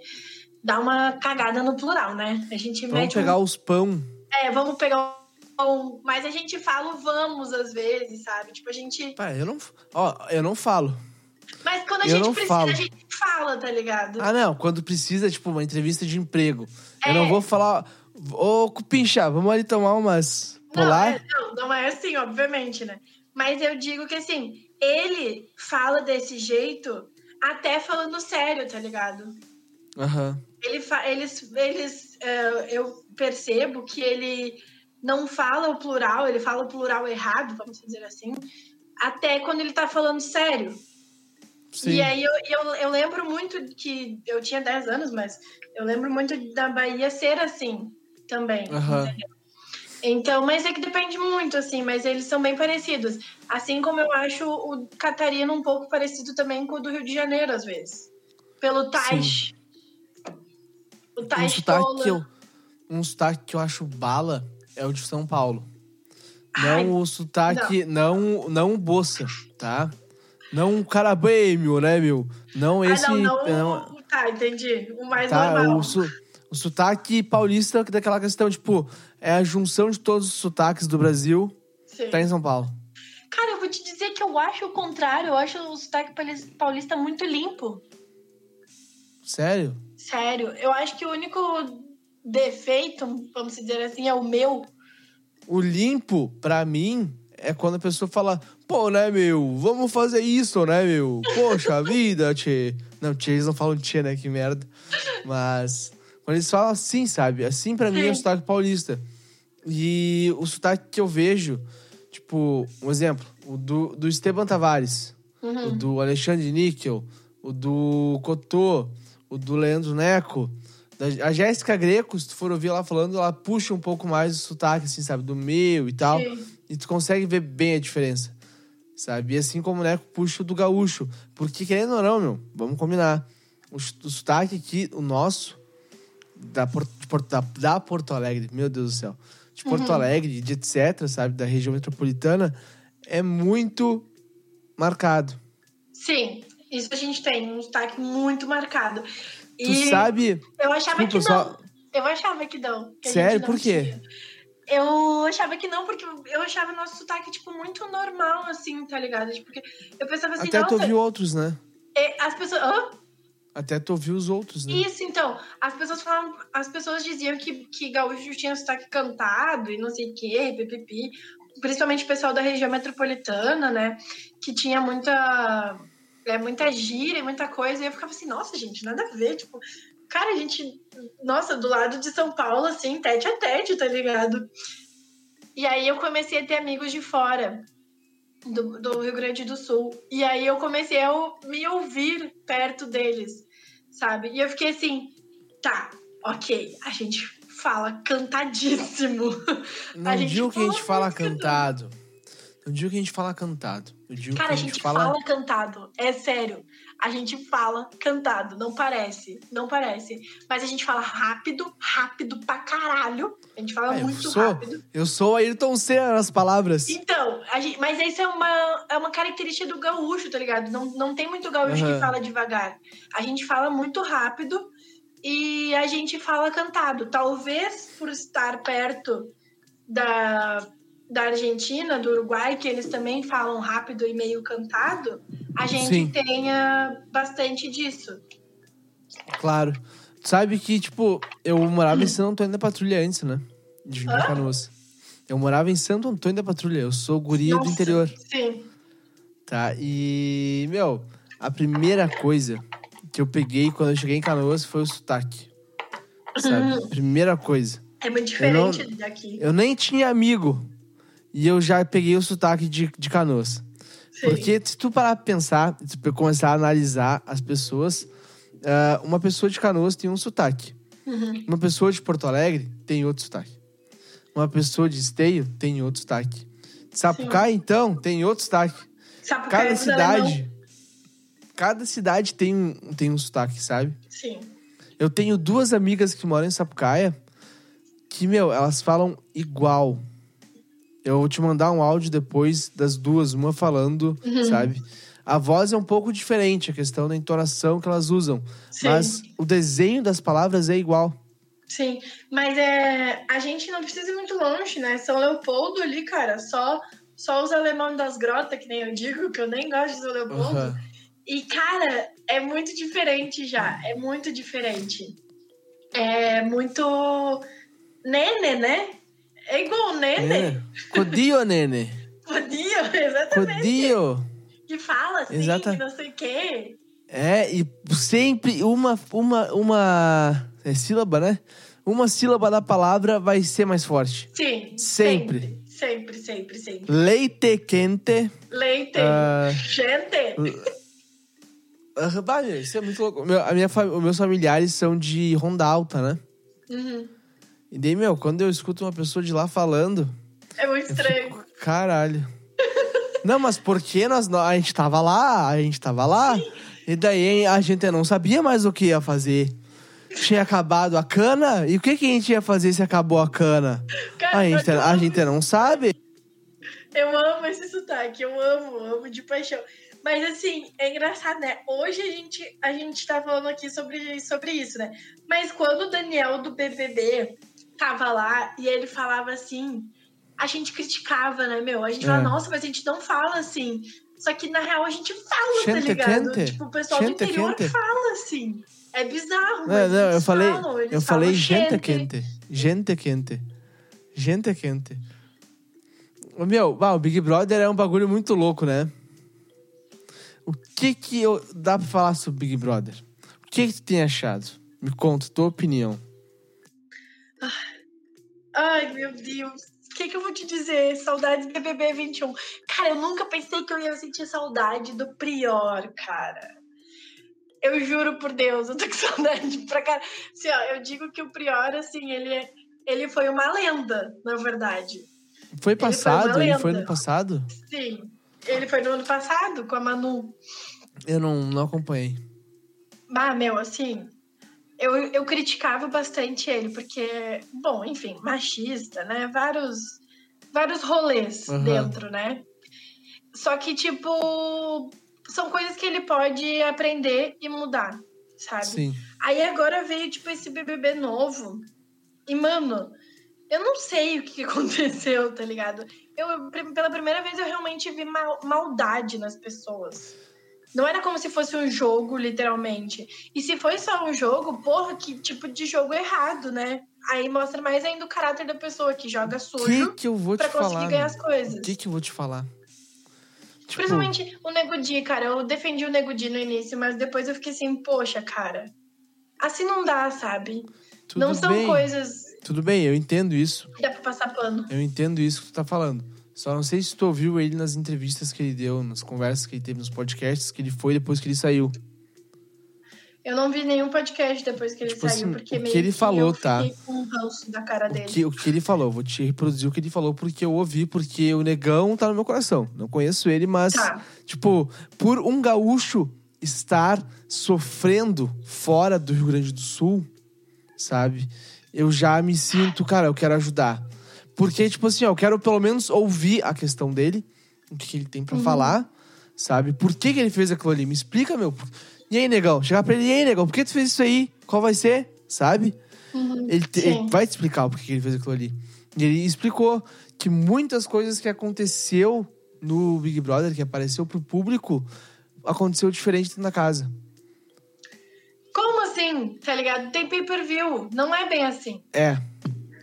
S2: dá uma cagada no plural, né? A gente
S1: Vamos
S2: mete um-
S1: pegar os pão.
S2: É, vamos pegar um... Mas a gente fala vamos às vezes, sabe? Tipo, a gente...
S1: Eu não, ó, eu não falo.
S2: Mas quando a
S1: Eu
S2: gente precisa,
S1: falo.
S2: a gente fala, tá ligado?
S1: Ah, não, quando precisa, tipo, uma entrevista de emprego. Eu
S2: É.
S1: não vou falar, ô, Cupincha, vamos ali tomar umas
S2: Não, é, não, não é assim, obviamente, né? Mas eu digo que assim, ele fala desse jeito até falando sério, tá ligado?
S1: Aham.
S2: Ele fa eles, eles é, eu percebo que ele não fala o plural, ele fala o plural errado, vamos dizer assim, até quando ele tá falando sério.
S1: Sim.
S2: E aí eu, eu, eu lembro muito que eu tinha 10 anos, mas eu lembro muito da Bahia ser assim também.
S1: Aham.
S2: Então, mas é que depende muito, assim, mas eles são bem parecidos. Assim como eu acho o Catarina um pouco parecido também com o do Rio de Janeiro, às vezes. Pelo Tais. O
S1: Um
S2: Tais
S1: sotaque, que eu, um sotaque que eu acho bala é o de São Paulo.
S2: Ai,
S1: Não o sotaque, não, não o Boça, tá? Não o carabêmio, né, meu? Não esse.
S2: ah, não, não,
S1: não,
S2: o- Tá, entendi. O mais
S1: tá,
S2: normal.
S1: o, su- o sotaque paulista daquela questão, tipo, é a junção de todos os sotaques do Brasil,
S2: Sim.
S1: tá em São Paulo.
S2: Cara, eu vou te dizer que eu acho o contrário. Eu acho o sotaque paulis- paulista muito limpo.
S1: Sério?
S2: Sério. Eu acho que o único defeito, vamos dizer assim, é o meu.
S1: O limpo, pra mim, é quando a pessoa fala, pô, né, meu, vamos fazer isso, né, meu? Poxa vida, tchê. Não, tchê, eles não falam tchê, né, que merda. Mas, quando eles falam assim, sabe? Assim pra mim é o sotaque paulista. E o sotaque que eu vejo, tipo, um exemplo, o do, do Esteban Tavares,
S2: Uhum.
S1: o do Alexandre Níquel, o do Cotô, o do Leandro Neco. A Jéssica Greco, se tu for ouvir ela falando, ela puxa um pouco mais o sotaque, assim, sabe? Do meu e tal.
S2: Sim.
S1: E tu consegue ver bem a diferença, sabe? E assim como o Neco puxa o do gaúcho. Porque, querendo ou não, meu, vamos combinar. O, o sotaque aqui, o nosso, da, Porto- da, da Porto Alegre, meu Deus do céu. De Porto
S2: Uhum.
S1: Alegre, de etc, sabe? Da região metropolitana, é muito marcado.
S2: Sim, isso a gente tem, um sotaque muito marcado.
S1: Tu
S2: E
S1: sabe.
S2: eu achava
S1: Desculpa,
S2: que não.
S1: só-
S2: Eu achava que não. que
S1: Sério?
S2: não
S1: Por quê?
S2: tinha. Eu achava que não, porque eu achava nosso sotaque, tipo, muito normal, assim, tá ligado? Tipo, Porque eu pensava assim,
S1: Até tu ouviu outros, né?
S2: é, as pessoas. Hã?
S1: Até tu ouviu os outros, né?
S2: Isso, então. As pessoas falavam, as pessoas diziam que, que gaúcho tinha sotaque cantado e não sei o quê, pipipi. Principalmente o pessoal da região metropolitana, né? Que tinha muita. É, muita gíria, muita coisa. E eu ficava assim, nossa, gente, nada a ver. Tipo, cara, a gente. Nossa, do lado de São Paulo, assim, tete a tete, tá ligado? E aí eu comecei a ter amigos de fora. Do, do Rio Grande do Sul. E aí eu comecei a me ouvir perto deles sabe? E eu fiquei assim, tá, ok, a gente fala cantadíssimo.
S1: Não
S2: a gente
S1: digo que a gente fala cantado. Não digo que a gente fala cantado. Eu
S2: Cara, a gente fala... cantado, é sério. A gente fala cantado, não parece, não parece. Mas a gente fala rápido, rápido pra caralho. A gente fala
S1: eu
S2: muito
S1: sou-
S2: rápido.
S1: Eu sou Ayrton Senna nas palavras.
S2: Então, gente- mas isso é uma, é uma característica do gaúcho, tá ligado? Não, não tem muito gaúcho
S1: Aham.
S2: que fala devagar. A gente fala muito rápido e a gente fala cantado. Talvez por estar perto da, da Argentina, do Uruguai, que eles também falam rápido e meio cantado, a gente
S1: Sim.
S2: tenha bastante disso.
S1: Claro. Tu sabe que, tipo, eu morava em Santo Antônio da Patrulha antes, né? De vir pra? Canoas. Eu morava em Santo Antônio da Patrulha. Eu sou guria do
S2: Nossa,
S1: interior,
S2: Sim.
S1: tá? E, meu, a primeira coisa que eu peguei quando eu cheguei em Canoas foi o sotaque. Sabe? Primeira coisa.
S2: É muito
S1: Eu não-
S2: diferente daqui.
S1: Eu nem tinha amigo. E eu já peguei o sotaque de, de Canoas.
S2: Sim.
S1: Porque se tu parar pra pensar, se tu começar a analisar as pessoas, ah, uma pessoa de Canoas tem um sotaque.
S2: Uhum.
S1: Uma pessoa de Porto Alegre tem outro sotaque. Uma pessoa de Esteio tem outro sotaque. De Sapucaí, então, tem outro sotaque.
S2: Sapucaí
S1: Cada
S2: é do alemão.
S1: cidade. Cada cidade tem um, tem um sotaque, sabe?
S2: Sim.
S1: Eu tenho duas amigas que moram em Sapucaia que, meu, elas falam igual. Eu vou te mandar um áudio depois das duas, uma falando,
S2: Uhum.
S1: sabe? A voz é um pouco diferente, a questão da entonação que elas usam.
S2: Sim.
S1: Mas o desenho das palavras é igual.
S2: Sim, mas é, a gente não precisa ir muito longe, né? São Leopoldo ali, cara, só, só os alemães das grotas, que nem eu digo, que eu nem gosto de São Leopoldo.
S1: Aham.
S2: E, cara, é muito diferente já, é muito diferente. É muito nene, né? É igual nene.
S1: É. Codio, nene.
S2: Podia, exatamente.
S1: Codio.
S2: Que fala assim,
S1: Exata-
S2: que não sei o quê.
S1: É, e sempre uma, uma, uma é sílaba, né? Uma sílaba da palavra vai ser mais forte.
S2: Sim.
S1: Sempre.
S2: Sempre, sempre, sempre.
S1: Leite quente.
S2: Leite.
S1: ah,
S2: Gente.
S1: ah, isso é muito louco. Meu, a minha, os meus familiares são de Ronda Alta, né?
S2: Uhum.
S1: E daí, meu, quando eu escuto uma pessoa de lá falando,
S2: É muito estranho.
S1: fico, caralho. Não, mas porque nós, nó- a gente tava lá, a gente tava lá, e daí a gente não sabia mais o que ia fazer. Tinha acabado a cana, e o que, que a gente ia fazer se acabou a cana?
S2: Cara,
S1: A gente, a gente não sabe.
S2: Eu amo esse sotaque, eu amo, amo de paixão. Mas assim, é engraçado, né? Hoje a gente, a gente tá falando aqui sobre, sobre isso, né? Mas quando o Daniel do BBB tava lá e ele falava assim, a gente criticava, né, meu? A gente
S1: É.
S2: fala, nossa, mas a gente não fala assim. Só que na real a gente fala, tá
S1: Gente
S2: ligado?
S1: quente.
S2: Tipo, o pessoal
S1: Gente
S2: do interior
S1: quente.
S2: fala assim. É bizarro,
S1: Não, não, eu falei,
S2: falam,
S1: eu falei gente quente. Gente quente. Gente quente. Meu, bah, o Big Brother é um bagulho muito louco, né? O que que eu, dá pra falar sobre Big Brother? O que que tu tem achado? Me conta, tua opinião.
S2: Ai, meu Deus. O que, que eu vou te dizer? Saudade do BBB 21. Cara, eu nunca pensei que eu ia sentir saudade do Prior, cara. Eu juro por Deus, eu tô com saudade pra cara. Assim, ó, eu digo que o Prior, assim, ele, é- ele foi uma lenda, na verdade.
S1: Foi
S2: foi
S1: passado? Ele foi
S2: lenda.
S1: no passado?
S2: Sim. Ele foi no ano passado com a Manu.
S1: Eu não, não acompanhei.
S2: Ah, meu, assim. Eu, eu criticava bastante ele, porque, bom, enfim, machista, né? Vários, vários rolês
S1: Aham.
S2: dentro, né? Só que, tipo, são coisas que ele pode aprender e mudar, sabe?
S1: Sim.
S2: Aí agora veio, tipo, esse BBB novo. E, mano, eu não sei o que aconteceu, tá ligado? Eu, pela primeira vez, eu realmente vi mal- maldade nas pessoas. Não era como se fosse um jogo, literalmente. E se foi só um jogo, porra, que tipo de jogo errado, né? Aí mostra mais ainda o caráter da pessoa que joga sujo
S1: que que eu vou te
S2: pra conseguir
S1: falar?
S2: ganhar as coisas.
S1: O que que eu vou te falar? Tipo,
S2: Principalmente o Nego Di, cara. Eu defendi o Nego Di no início, mas depois eu fiquei assim, poxa, cara. Assim não dá, sabe?
S1: tudo
S2: não são
S1: bem,
S2: coisas
S1: Tudo bem, eu entendo isso.
S2: dá pra passar pano.
S1: Eu entendo isso que tu tá falando. Só não sei se tu ouviu ele nas entrevistas que ele deu, nas conversas que ele teve, nos podcasts que ele foi depois que ele saiu.
S2: Eu não vi nenhum podcast depois que ele
S1: Tipo
S2: saiu,
S1: assim,
S2: porque
S1: o que
S2: meio
S1: ele falou,
S2: eu
S1: tá?
S2: fiquei com um ranço da cara
S1: O
S2: dele.
S1: que, o que ele falou, vou te reproduzir o que ele falou porque eu ouvi, porque o negão tá no meu coração. Não conheço ele, mas,
S2: Tá.
S1: tipo, por um gaúcho estar sofrendo fora do Rio Grande do Sul, sabe? Eu já me sinto, cara, eu quero ajudar. Porque, tipo assim, ó, eu quero pelo menos ouvir a questão dele, o que, que ele tem pra
S2: Uhum.
S1: falar, sabe? Por que, que ele fez aquilo ali? Me explica, meu. E aí, negão? Chegar pra ele, e aí, negão, por que tu fez isso aí? Qual vai ser? Sabe?
S2: Uhum.
S1: Ele, te- ele vai te explicar o porquê que ele fez aquilo ali. E ele explicou que muitas coisas que aconteceu no Big Brother, que apareceu pro público, aconteceu diferente da casa.
S2: Como assim? Tá ligado? Tem pay-per-view. Não é bem assim.
S1: É.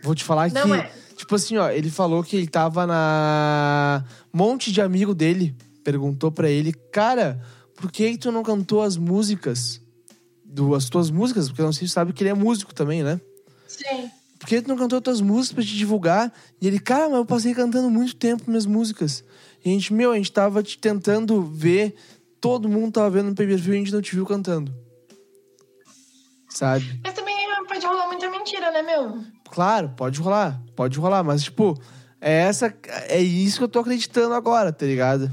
S1: Vou te falar
S2: Não
S1: que.
S2: é.
S1: Tipo assim, ó, ele falou que ele tava na. monte de amigo dele perguntou pra ele, cara, por que, tu não cantou as músicas? As tuas músicas? Porque eu não sei se sabe que ele é músico também, né?
S2: Sim.
S1: Por que tu não cantou tuas músicas pra te divulgar? E ele, cara, mas eu passei cantando muito tempo minhas músicas. E a gente, meu, a gente tava te tentando ver, todo mundo tava vendo no pay-per-view e a gente não te viu cantando. Sabe?
S2: Mas também pode rolar muita mentira, né, meu?
S1: Claro, pode rolar, pode rolar, mas tipo, é essa, é isso que eu tô acreditando agora, tá ligado?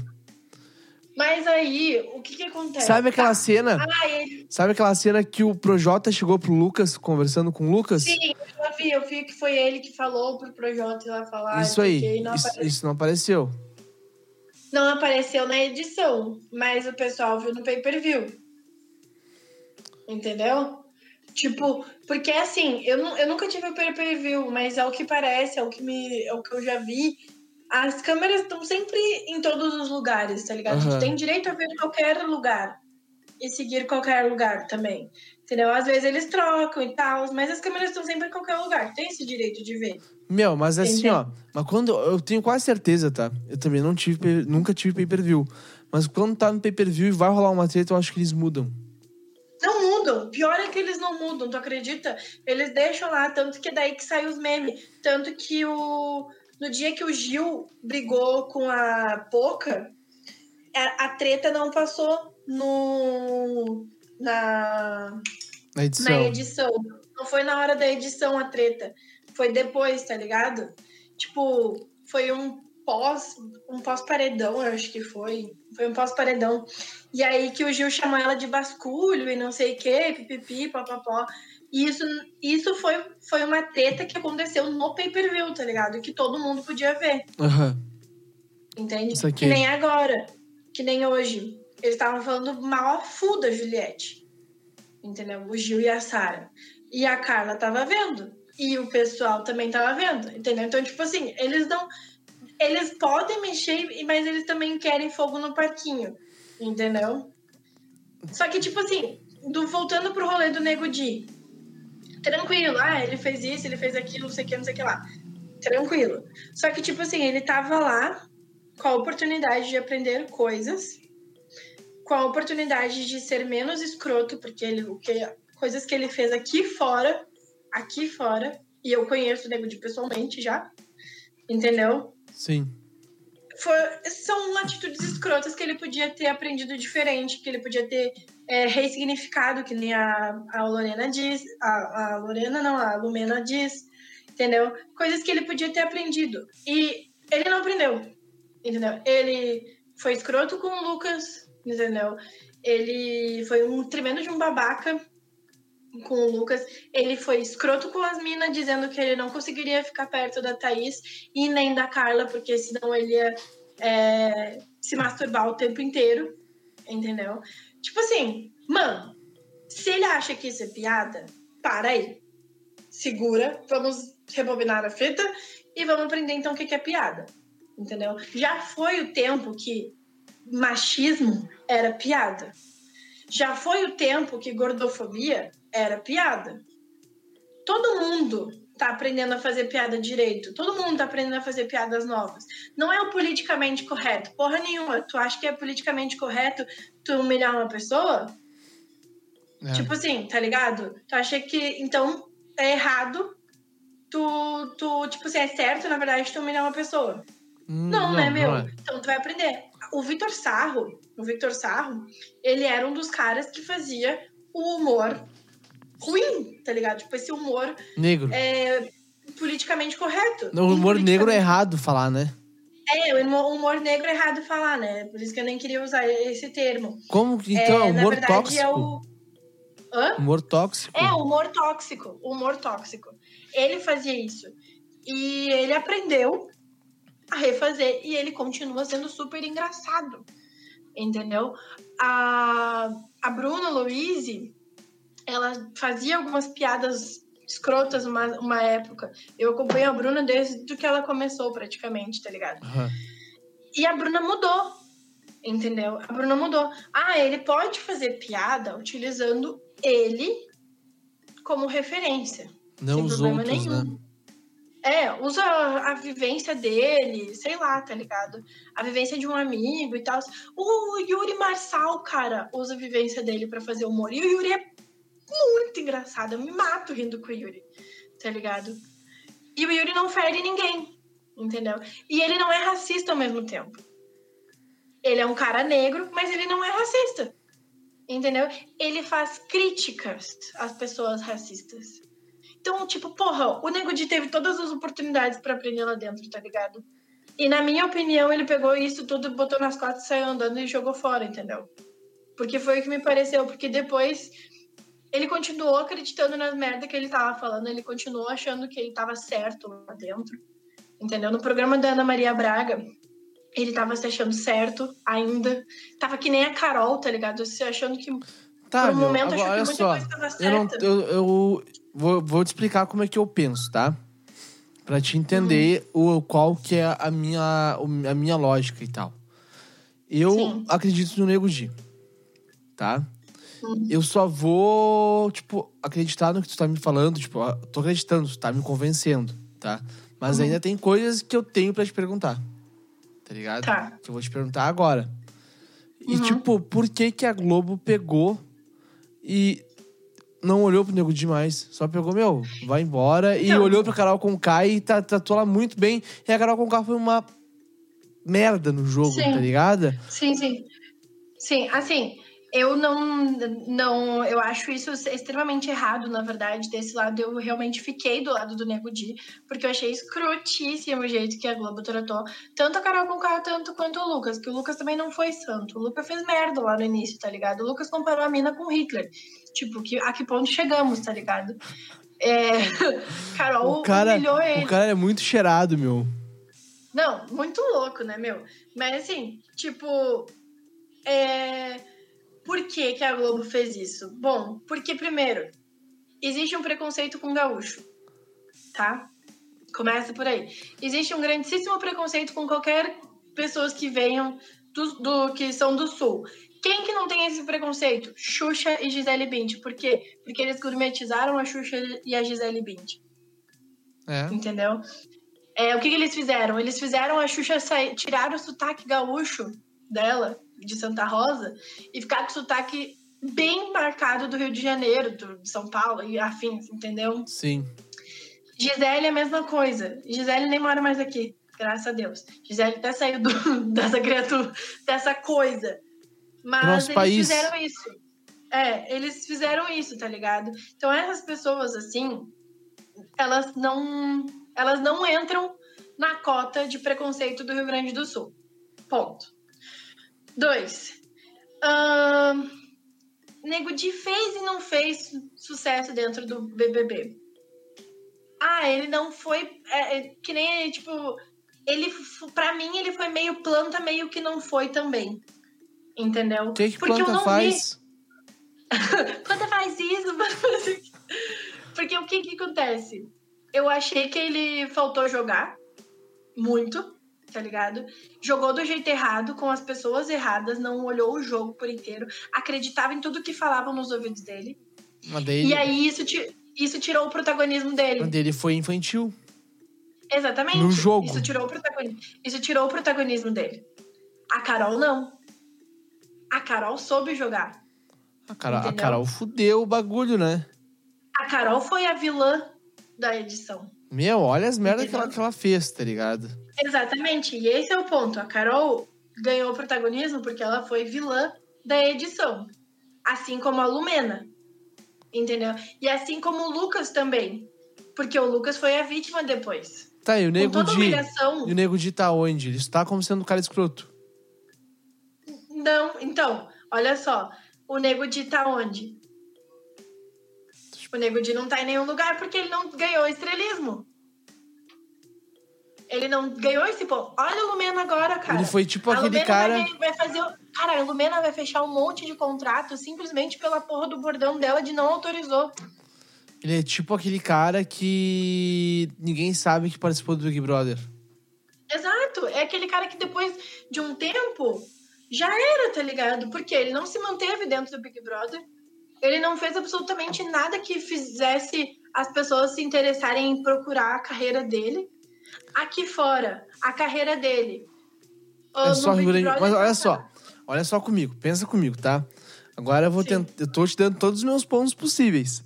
S2: Mas aí, o que que acontece?
S1: Sabe aquela
S2: Tá.
S1: cena,
S2: Ah, ele...
S1: sabe aquela cena que o Projota chegou pro Lucas conversando com o Lucas?
S2: Sim, eu vi, eu vi que foi ele que falou pro Projota ir lá falar.
S1: Isso aí,
S2: Não,
S1: isso, isso não apareceu.
S2: não apareceu na edição, mas o pessoal viu no pay-per-view. Entendeu? Tipo, porque assim, eu, nu- eu nunca tive o pay-per-view, mas é o que parece, é o que, me, é o que eu já vi. As câmeras estão sempre em todos os lugares, tá ligado? A
S1: Aham.
S2: gente tem direito a ver qualquer lugar e seguir qualquer lugar também. Entendeu? Às vezes eles trocam e tal, mas as câmeras estão sempre em qualquer lugar. Tem esse direito de ver.
S1: Meu, mas assim, ó. Mas quando. Eu tenho quase certeza, tá? Eu também não tive. Nunca tive pay per view. Mas quando tá no pay per view e vai rolar uma treta, eu acho que eles mudam.
S2: Mudam. Pior é que eles não mudam, tu acredita? Eles deixam lá, tanto que é daí que sai os memes. Tanto que o. No dia que o Gil brigou com a Poca, a, a treta não passou no. Na,
S1: Na edição.
S2: na edição. Não foi na hora da edição a treta. Foi depois, tá ligado? Tipo, foi um pós, um pós-paredão, eu acho que foi. Foi um pós-paredão. E aí que o Gil chamou ela de basculho e não sei o quê, pipipi, papapó. E isso, isso foi, foi uma treta que aconteceu no pay-per-view, tá ligado? Que todo mundo podia ver,
S1: Aham.
S2: entende?
S1: Isso aqui.
S2: Que nem agora, que nem hoje. Eles estavam falando mal a full da Juliette. Entendeu? O Gil e a Sara. E a Carla tava vendo. E o pessoal também tava vendo. Entendeu? Então, tipo assim, eles não. Eles podem mexer, mas eles também querem fogo no parquinho. Entendeu? Só que, tipo assim, do, voltando pro rolê do Nego Di. Tranquilo, ah, ele fez isso, ele fez aquilo, não sei o que, não sei o que lá. Tranquilo. Só que, tipo assim, ele tava lá com a oportunidade de aprender coisas, com a oportunidade de ser menos escroto, porque ele, o que, coisas que ele fez aqui fora, aqui fora, e eu conheço o Nego Di pessoalmente já, entendeu?
S1: Sim.
S2: For- são atitudes escrotas que ele podia ter aprendido diferente, que ele podia ter é, ressignificado, que nem a, a Lorena diz, a, a Lorena não, a Lumena diz, entendeu? Coisas que ele podia ter aprendido. E ele não aprendeu, entendeu? Ele foi escroto com o Lucas, entendeu? Ele foi um tremendo de um babaca, com o Lucas. Ele foi escroto com as minas, dizendo que ele não conseguiria ficar perto da Thaís e nem da Carla, porque senão ele ia é, se masturbar o tempo inteiro. Entendeu? Tipo assim, mano, se ele acha que isso é piada, para aí. Segura, vamos rebobinar a fita e vamos aprender então o que é piada. Entendeu? Já foi o tempo que machismo era piada. Já foi o tempo que gordofobia era piada. Todo mundo tá aprendendo a fazer piada direito. Todo mundo tá aprendendo a fazer piadas novas. Não é o politicamente correto. Porra nenhuma. Tu acha que é politicamente correto tu humilhar uma pessoa? É. Tipo assim, tá ligado? Tu acha que então é errado tu, tu tipo assim, é certo, na verdade, tu humilhar uma pessoa. Hum, não, não, né, meu? Não é. Então tu vai aprender. O Vitor Sarro, o Vitor Sarro, ele era um dos caras que fazia o humor ruim, tá ligado? Tipo, esse humor.
S1: Negro.
S2: É, politicamente correto.
S1: O humor negro é errado falar, né?
S2: É, o humor negro é errado falar, né? Por isso que eu nem queria usar esse termo.
S1: Como que então? É, humor verdade, tóxico? É o...
S2: Hã?
S1: Humor tóxico.
S2: É, humor tóxico. Humor tóxico. Ele fazia isso. E ele aprendeu a refazer e ele continua sendo super engraçado. Entendeu? A, a Bruna Louise, ela fazia algumas piadas escrotas uma, uma época. Eu acompanho a Bruna desde que ela começou, praticamente, tá ligado? Uhum. E a Bruna mudou, entendeu? A Bruna mudou. Ah, ele pode fazer piada utilizando ele como referência.
S1: Não os outros, nenhum. né?
S2: É, usa a vivência dele, sei lá, tá ligado? A vivência de um amigo e tal. O Yuri Marçal, cara, usa a vivência dele para fazer humor. E o Yuri é muito engraçado. Eu me mato rindo com o Yuri, tá ligado? E o Yuri não fere ninguém, entendeu? E ele não é racista ao mesmo tempo. Ele é um cara negro, mas ele não é racista. Entendeu? Ele faz críticas às pessoas racistas. Então, tipo, porra, o Nego teve todas as oportunidades para aprender lá dentro, tá ligado? E na minha opinião, ele pegou isso tudo, botou nas costas, saiu andando e jogou fora, entendeu? Porque foi o que me pareceu, porque depois ele continuou acreditando nas merda que ele tava falando, ele continuou achando que ele tava certo lá dentro, entendeu? No programa da Ana Maria Braga, ele tava se achando certo ainda, tava que nem a Carol, tá ligado? Se achando que
S1: Tá, por um meu, momento agora, achou que muita só. Eu, não, eu, eu vou, vou te explicar como é que eu penso, tá? Pra te entender uhum. o, qual que é a minha, a minha lógica e tal. Eu Sim. acredito no Nego Di, tá? Eu só vou, tipo, acreditar no que tu tá me falando. Tipo, tô acreditando, tu tá me convencendo, tá? Mas uhum. ainda tem coisas que eu tenho para te perguntar. Tá ligado?
S2: Tá.
S1: Que eu vou te perguntar agora. E, uhum. tipo, por que que a Globo pegou e não olhou pro nego demais. Só pegou, meu, vai embora. Então, e olhou pra Carol Conká e tá, tratou ela muito bem. E a Carol Conká foi uma merda no jogo, sim. tá ligada?
S2: Sim, sim. Sim, assim, eu não, não. Eu acho isso extremamente errado, na verdade. Desse lado, eu realmente fiquei do lado do Nego Di, porque eu achei escrotíssimo o jeito que a Globo tratou tanto a Carol com o tanto quanto o Lucas, que o Lucas também não foi santo. O Lucas fez merda lá no início, tá ligado? O Lucas comparou a mina com o Hitler. Tipo, que, a que ponto chegamos, tá ligado? É, Carol
S1: o cara,
S2: humilhou ele.
S1: O cara é muito cheirado, meu.
S2: Não, muito louco, né, meu? Mas assim, tipo. É por que, que a Globo fez isso? Bom, porque, primeiro, existe um preconceito com gaúcho, tá? Começa por aí. Existe um grandíssimo preconceito com qualquer pessoas que venham do, do, que são do sul. Quem que não tem esse preconceito? Xuxa e Gisele Bündchen. Por quê? Porque eles gourmetizaram a Xuxa e a Gisele Bündchen.
S1: É.
S2: Entendeu? É, o que, que eles fizeram? Eles fizeram a Xuxa sair, tirar o sotaque gaúcho dela de Santa Rosa e ficar com sotaque bem marcado do Rio de Janeiro, do, de São Paulo e afins, entendeu?
S1: Sim.
S2: Gisele é a mesma coisa. Gisele nem mora mais aqui, graças a Deus. Gisele até saiu do, dessa criatura, dessa coisa. Mas
S1: Nosso
S2: eles
S1: país.
S2: fizeram isso. É, eles fizeram isso, tá ligado? Então essas pessoas assim, elas não, elas não entram na cota de preconceito do Rio Grande do Sul. Ponto. Dois. Nego Di fez e não fez sucesso dentro do BBB. Ah, ele não foi. É, é, que nem, tipo. Ele, pra mim, ele foi meio planta, meio que não foi também. Entendeu?
S1: Que, que
S2: Porque eu não
S1: faz?
S2: Isso, planta faz isso. Porque o que que acontece? Eu achei que ele faltou jogar muito, tá ligado? Jogou do jeito errado, com as pessoas erradas, não olhou o jogo por inteiro, acreditava em tudo que falavam nos ouvidos dele. E aí isso, isso tirou o protagonismo
S1: mas
S2: dele.
S1: dele foi infantil.
S2: Exatamente.
S1: No jogo.
S2: Isso tirou o protagonismo, isso tirou o protagonismo dele. A Carol não. A Carol soube jogar.
S1: A a? Carol fudeu o bagulho, né?
S2: A Carol foi a vilã da edição.
S1: Meu, olha as merdas que ela, que ela fez, tá ligado?
S2: Exatamente. E esse é o ponto. A Carol ganhou protagonismo porque ela foi vilã da edição. Assim como a Lumena. Entendeu? E assim como o Lucas também. Porque o Lucas foi a vítima depois.
S1: Tá, e o Nego Di?
S2: humilhação.
S1: E o Nego Di tá onde? Ele está como sendo um cara escroto.
S2: Não, então, olha só. O Nego Di tá onde? O Nego Di não tá em nenhum lugar porque ele não ganhou estrelismo. Ele não ganhou esse ponto. Olha a Lumena agora, cara.
S1: Ele foi tipo
S2: a
S1: aquele
S2: Lumena
S1: cara.
S2: Vai, vai fazer. o- Cara, a Lumena vai fechar um monte de contrato simplesmente pela porra do bordão dela de não autorizou.
S1: Ele é tipo aquele cara que ninguém sabe que participou do Big Brother.
S2: Exato. É aquele cara que depois de um tempo já era, tá ligado? Porque ele não se manteve dentro do Big Brother. Ele não fez absolutamente nada que fizesse as pessoas se interessarem em procurar a carreira dele. Aqui fora, a carreira dele.
S1: É só Rio Grande. Mas olha só. Olha só comigo. Pensa comigo, tá? Agora eu vou tentar. Eu tô te dando todos os meus pontos possíveis.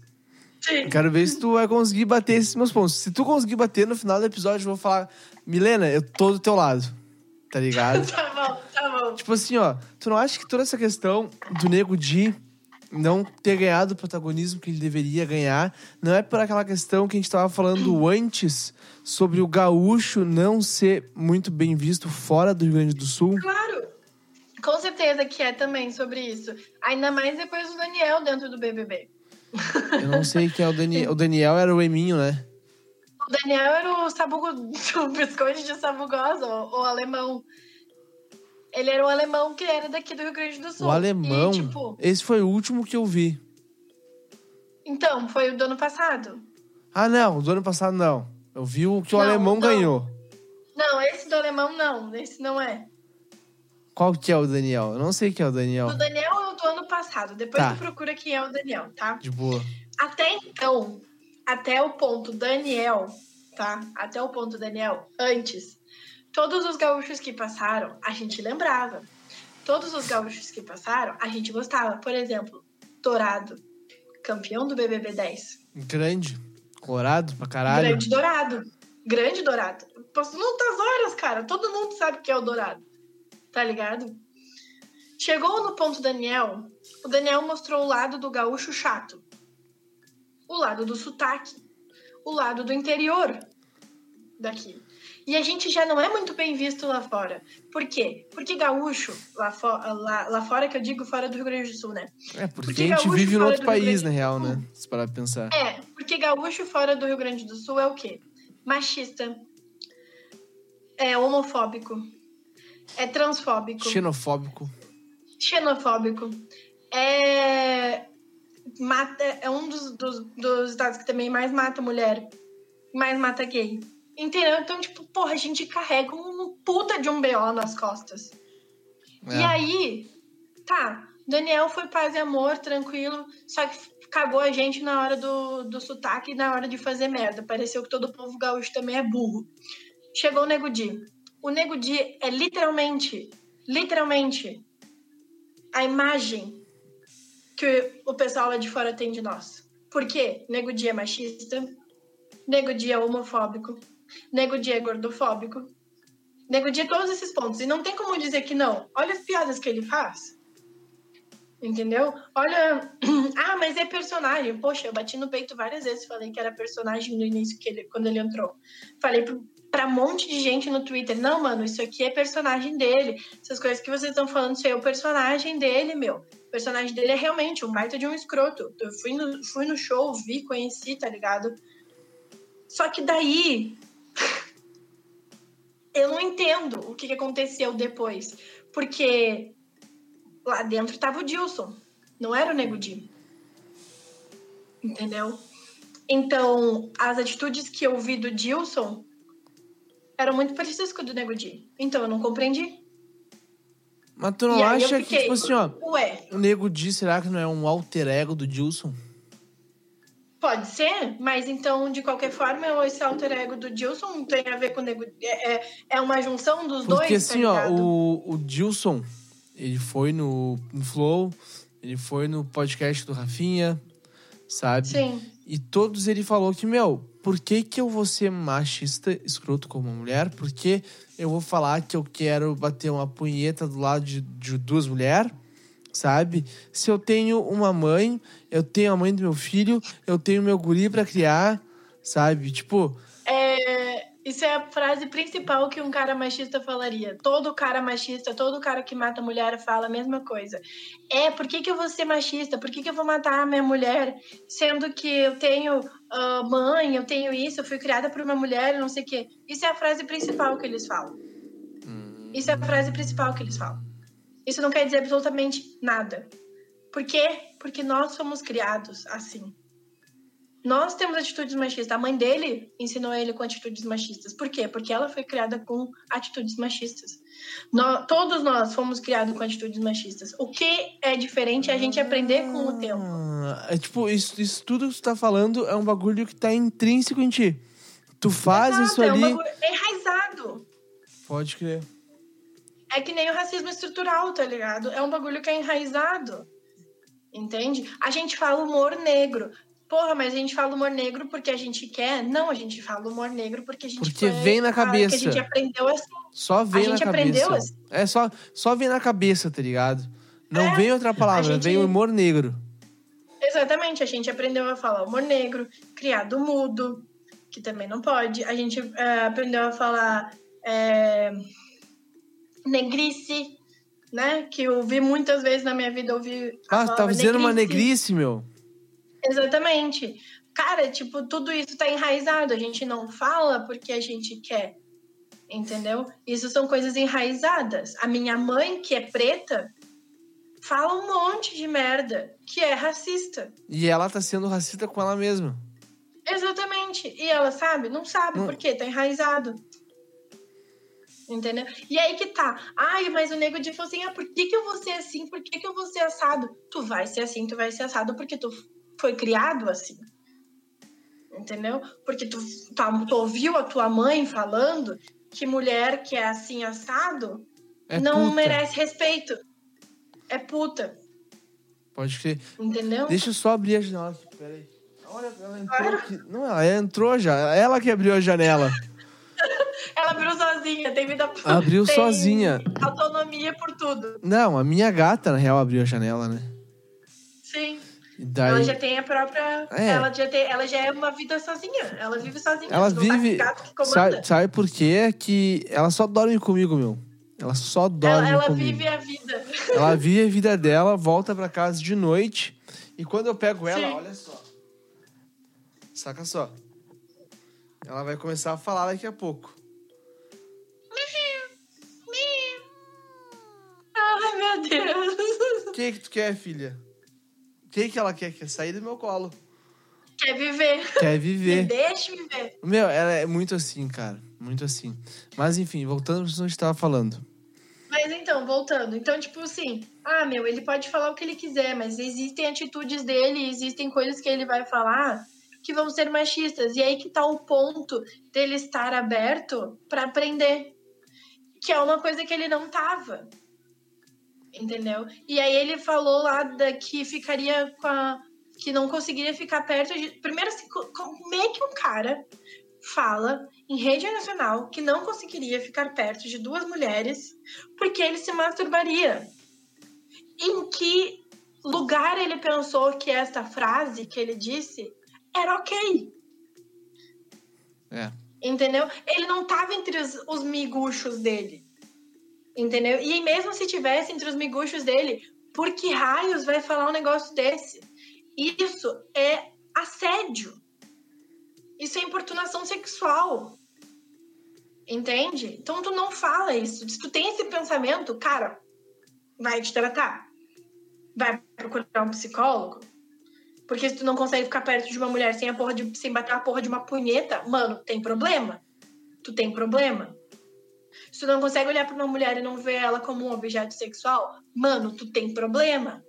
S2: Sim.
S1: Eu quero ver se tu vai conseguir bater esses meus pontos. Se tu conseguir bater no final do episódio, eu vou falar: Milena, eu tô do teu lado. Tá ligado?
S2: Tá bom, tá bom.
S1: Tipo assim, ó, tu não acha que toda essa questão do Nego Di não ter ganhado o protagonismo que ele deveria ganhar não é por aquela questão que a gente tava falando antes sobre o gaúcho não ser muito bem visto fora do Rio Grande do Sul?
S2: Claro. Com certeza que é também sobre isso. Ainda mais depois do Daniel dentro do BBB.
S1: Eu não sei quem é o Daniel. O Daniel era o Eminho, né?
S2: O Daniel era o sabugo, o biscoito de sabugosa, o alemão. Ele era o alemão que era daqui do Rio Grande do Sul.
S1: O alemão.
S2: E, tipo,
S1: Esse foi o último que eu vi.
S2: então, foi o do ano passado.
S1: Ah, não, do ano passado não. Eu vi o que o
S2: Não,
S1: alemão
S2: não.
S1: ganhou.
S2: Não, esse do alemão não. Esse não é.
S1: Qual que é o Daniel? Eu não sei quem é o Daniel.
S2: O Daniel é o do ano passado. Depois
S1: Tá.
S2: tu procura quem é o Daniel, tá?
S1: De boa.
S2: Até então, até o ponto Daniel, tá? Até o ponto Daniel, antes, todos os gaúchos que passaram, a gente lembrava. Todos os gaúchos que passaram, a gente gostava. Por exemplo, Dourado, campeão do BBB 10.
S1: Grande. Colorado pra caralho.
S2: Grande Dourado. Grande Dourado. Posso muitas horas, cara. Todo mundo sabe que é o Dourado. Tá ligado? Chegou no ponto Daniel, o Daniel mostrou o lado do gaúcho chato. O lado do sotaque. O lado do interior daqui. E a gente já não é muito bem visto lá fora. Por quê? Porque gaúcho, lá, fo lá, lá fora, que eu digo fora do Rio Grande do Sul, né?
S1: É, porque,
S2: Porque
S1: a gente
S2: gaúcho
S1: vive
S2: fora
S1: outro país, na real, né? Se parar pra pensar.
S2: É, porque gaúcho fora do Rio Grande do Sul é o quê? Machista, é homofóbico, é transfóbico,
S1: Xenofóbico.
S2: xenofóbico, é, mata, é um dos, dos, dos estados que também mais mata mulher, mais mata gay. Entendeu? Então, tipo, porra, a gente carrega um puta de um BO nas costas. E
S1: É.
S2: aí, tá, Daniel foi paz e amor, tranquilo, só que cagou a gente na hora do, do sotaque e na hora de fazer merda. Pareceu que todo o povo gaúcho também é burro. Chegou o Nego Di. O Nego Di é literalmente, literalmente, a imagem que o pessoal lá de fora tem de nós. Por quê? Nego Di é machista, Nego Di é homofóbico, Nego Di é gordofóbico, Nego Di é todos esses pontos. E não tem como dizer que não. Olha as piadas que ele faz. Entendeu? Olha. Ah, mas é personagem. Poxa, eu bati no peito várias vezes. Falei que era personagem no início, que ele, quando ele entrou. Falei pro- pra um monte de gente no Twitter: Não, mano, isso aqui é personagem dele. Essas coisas que vocês estão falando, isso aí é o personagem dele, meu. O personagem dele é realmente um baita de um escroto. Eu fui no, fui no show, vi, conheci, tá ligado? Só que daí. Eu não entendo o que, que aconteceu depois. Porque lá dentro tava o Dilson, não era o Nego Di. Entendeu? Então, as atitudes que eu vi do Dilson eram muito parecidas com o do Nego Di. Então, eu não compreendi.
S1: Mas tu não
S2: E
S1: acha que,
S2: fiquei,
S1: tipo assim, ó,
S2: Ué,
S1: o Nego Di, será que não é um alter ego do Dilson?
S2: Pode ser, mas então, de qualquer forma, esse alter ego do Dilson tem a ver com o Nego É, é, é uma junção dos
S1: Porque
S2: dois,
S1: assim,
S2: tá
S1: ó, o, o Dilson, ele foi no, no Flow, ele foi no podcast do Rafinha, sabe?
S2: Sim.
S1: E todos ele falou que, meu, por que que eu vou ser machista, escroto como uma mulher? Por que eu vou falar que eu quero bater uma punheta do lado de, de duas mulheres? Sabe? Se eu tenho uma mãe, eu tenho a mãe do meu filho, eu tenho meu guri pra criar, sabe? Tipo,
S2: É, isso é a frase principal que um cara machista falaria. Todo cara machista, todo cara que mata mulher fala a mesma coisa. É, por que, que eu vou ser machista? Por que, que eu vou matar a minha mulher? Sendo que eu tenho ah, mãe, eu tenho isso, eu fui criada por uma mulher, não sei o quê. Isso é a frase principal que eles falam. Isso é a frase principal que eles falam. Isso não quer dizer absolutamente nada. Por quê? Porque nós somos criados assim. Nós temos atitudes machistas. A mãe dele ensinou ele com atitudes machistas. Por quê? Porque ela foi criada com atitudes machistas. Nó- todos nós fomos criados com atitudes machistas. O que é diferente é a gente aprender com o tempo.
S1: Ah, É tipo, isso, isso tudo que tu tá falando é um bagulho que tá intrínseco em ti. Tu faz
S2: Exato,
S1: isso
S2: é, um
S1: ali.
S2: bagulho- é enraizado.
S1: Pode crer.
S2: É que nem o racismo estrutural, tá ligado? É um bagulho que é enraizado. Entende? A gente fala humor negro. Porra, mas a gente fala humor negro porque a gente quer? Não, a gente fala humor negro porque a gente
S1: Porque
S2: foi-
S1: vem na cabeça.
S2: a gente aprendeu assim.
S1: Só vem
S2: A gente
S1: na
S2: aprendeu
S1: cabeça.
S2: assim.
S1: É só, só vem na cabeça, tá ligado? Não
S2: É,
S1: vem outra palavra,
S2: gente-
S1: vem o humor negro.
S2: Exatamente, a gente aprendeu a falar humor negro, criado mudo, que também não pode. A gente eh, aprendeu a falar é, negrice, né? Que eu vi muitas vezes na minha vida ouvir.
S1: Ah, tá
S2: palavra
S1: dizendo uma negrice, meu.
S2: Exatamente. Cara, tipo, tudo isso tá enraizado. A gente não fala porque a gente quer. Entendeu? Isso são coisas enraizadas. A minha mãe, que é preta, fala um monte de merda que é racista.
S1: E ela tá sendo racista com ela mesma.
S2: Exatamente. E ela sabe? Não sabe,
S1: Não.
S2: por quê? Tá enraizado. Entendeu? E aí que tá. Ai, mas o nego de falou assim: ah, por que, que eu vou ser assim? Por que, que eu vou ser assado? Tu vai ser assim, tu vai ser assado porque tu foi criado assim. Entendeu? Porque tu, tu, tu ouviu a tua mãe falando que mulher que é assim assado
S1: É
S2: não
S1: puta.
S2: merece respeito. É puta.
S1: Pode crer.
S2: Entendeu?
S1: Deixa eu só abrir a janela aqui, peraí. Olha, ela entrou
S2: Claro.
S1: aqui. Não, ela entrou já. Ela que abriu a janela.
S2: Ela abriu sozinha, tem vida
S1: Abriu
S2: tem
S1: sozinha.
S2: Autonomia por tudo.
S1: Não, a minha gata, na real, abriu a janela, né?
S2: Sim.
S1: Daí.
S2: Ela já tem a própria.
S1: É.
S2: Ela, já tem, ela já é uma vida sozinha. Ela vive sozinha.
S1: Ela
S2: não tá
S1: vive.
S2: comanda.
S1: Sabe, sabe por quê? Que ela só dorme comigo, meu. Ela só dorme
S2: ela ela
S1: comigo.
S2: vive a vida.
S1: Ela vive a vida dela, volta pra casa de noite. E quando eu pego ela,
S2: Sim.
S1: olha só. Saca só. Ela vai começar a falar daqui a pouco.
S2: Ai, meu Deus.
S1: O que que tu quer, filha? O que que ela quer? Quer sair do meu colo.
S2: Quer viver.
S1: Quer
S2: Me
S1: viver.
S2: deixa viver.
S1: Meu, ela é muito assim, cara. Muito assim. Mas enfim, voltando pro que a gente tava falando.
S2: Mas então, voltando. Então, tipo assim, ah, meu, ele pode falar o que ele quiser, mas existem atitudes dele, existem coisas que ele vai falar que vão ser machistas. E aí que tá o ponto dele estar aberto pra aprender. Que é uma coisa que ele não tava. Entendeu? E aí ele falou lá da, que ficaria com a. que não conseguiria ficar perto de. Primeiro, assim, co- como é que um cara fala em rede nacional que não conseguiria ficar perto de duas mulheres porque ele se masturbaria? Em que lugar ele pensou que esta frase que ele disse era ok?
S1: É.
S2: Entendeu? Ele não tava entre os, os miguxos dele. Entendeu? E mesmo se tivesse entre os miguxos dele, Por que raios vai falar um negócio desse? Isso é assédio. Isso é importunação sexual. Entende? Então tu não fala isso. Se tu tem esse pensamento, cara, vai te tratar. Vai procurar um psicólogo. Porque se tu não consegue ficar perto de uma mulher sem, a porra de, sem bater a porra de uma punheta, mano, tem problema. Tu tem problema. Se tu não consegue olhar pra uma mulher e não ver ela como um objeto sexual, mano, tu tem problema.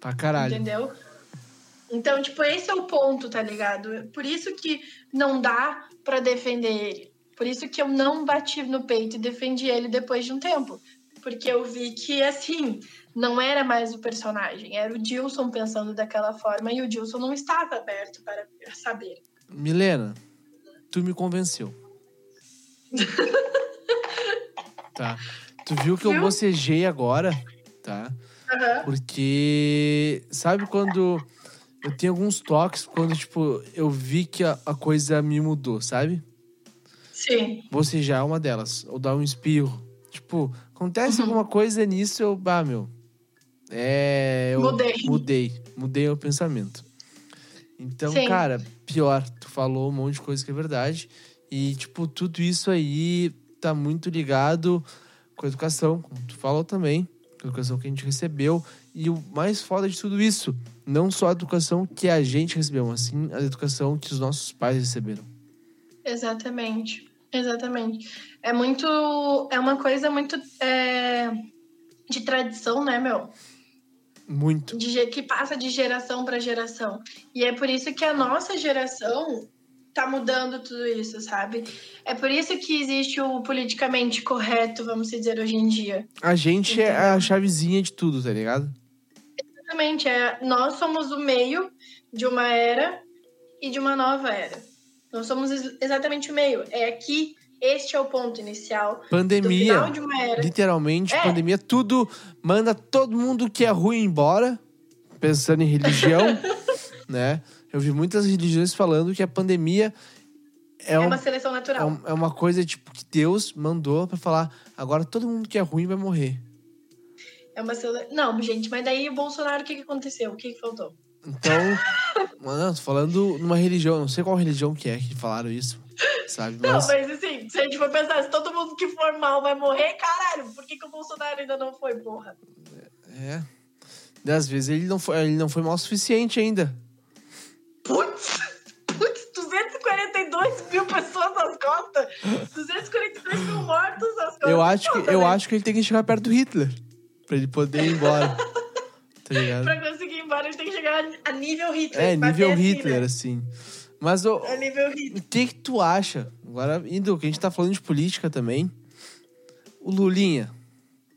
S1: Pra caralho.
S2: Entendeu? Então, tipo, esse é o ponto, tá ligado? Por isso que não dá pra defender ele. Por isso que eu não bati no peito e defendi ele depois de um tempo. Porque eu vi que, assim, não era mais o personagem, era o Dilson pensando daquela forma e o Dilson não estava aberto para saber.
S1: Milena, tu me convenceu. tá. Tu viu que eu
S2: Viu?
S1: bocejei agora, tá?
S2: Aham.
S1: Porque sabe quando eu tenho alguns toques quando tipo eu vi que a, a coisa me mudou, sabe?
S2: Sim.
S1: Bocejar é uma delas, ou dar um espirro. Tipo, acontece
S2: Uhum.
S1: alguma coisa nisso, eu, ah, meu. É, eu
S2: Mudei.
S1: mudei, mudei o pensamento. Então,
S2: Sim.
S1: cara, pior, tu falou um monte de coisa que é verdade. E, tipo, tudo isso aí tá muito ligado com a educação, como tu falou também, com a educação que a gente recebeu. E o mais foda de tudo isso, não só a educação que a gente recebeu, mas sim a educação que os nossos pais receberam.
S2: Exatamente. Exatamente. É muito. É uma coisa muito. é, de tradição, né, meu?
S1: Muito.
S2: De que passa de geração para geração. E é por isso que a nossa geração tá mudando tudo isso, sabe? É por isso que existe o politicamente correto, vamos dizer, hoje em dia.
S1: A gente é
S2: Entendeu?
S1: a chavezinha de tudo, tá ligado?
S2: Exatamente. É, nós somos o meio de uma era e de uma nova era. Nós somos ex- exatamente o meio. É aqui, este é o ponto inicial do
S1: Pandemia.
S2: final de uma era.
S1: Literalmente,
S2: É.
S1: pandemia, tudo manda todo mundo que é ruim embora, pensando em religião, né? Eu vi muitas religiões falando que a pandemia é,
S2: É
S1: um-
S2: uma seleção
S1: é,
S2: natural.
S1: um- é uma coisa tipo que Deus mandou pra falar, agora todo mundo que é ruim vai morrer.
S2: É uma sele... Não, gente, mas daí o Bolsonaro, o que, que aconteceu? O que, que faltou?
S1: Então, mano, tô falando numa religião, não sei qual religião que é que falaram isso, sabe?
S2: Não,
S1: Mas
S2: mas assim, se a gente for pensar, se todo mundo que for mal vai morrer, caralho, por que, que o Bolsonaro ainda não foi, porra?
S1: é. E às vezes ele não foi, ele não foi mal o suficiente ainda.
S2: 243 mil mortos.
S1: Eu acho, que, eu acho que ele tem que chegar perto do Hitler. Pra ele poder ir embora. tá ligado?
S2: Pra conseguir ir embora, ele tem que chegar a nível Hitler.
S1: É, nível
S2: assim,
S1: Hitler,
S2: né?
S1: assim. Mas o,
S2: nível Hitler.
S1: o que que tu acha? Agora, indo, que a gente tá falando de política também. O Lulinha,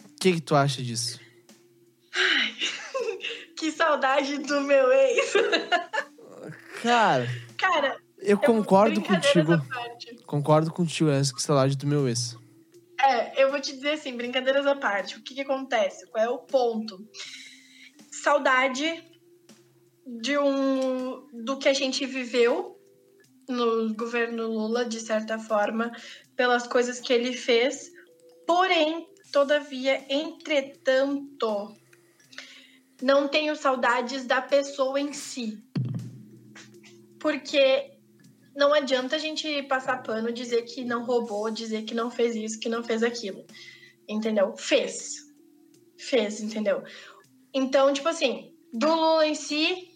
S1: o que que tu acha disso?
S2: Ai, que saudade do meu ex.
S1: Cara...
S2: Cara,
S1: eu concordo
S2: brincadeiras
S1: contigo. Concordo contigo nessa que saudade do meu ex.
S2: É, eu vou te dizer assim, brincadeiras à parte. O que, que acontece? Qual é o ponto? Saudade de um do que a gente viveu no governo Lula, de certa forma, pelas coisas que ele fez. Porém, todavia, entretanto, não tenho saudades da pessoa em si. Porque não adianta a gente passar pano, dizer que não roubou, dizer que não fez isso, que não fez aquilo. Entendeu? Fez. Fez, entendeu? Então, tipo assim, do Lula em si,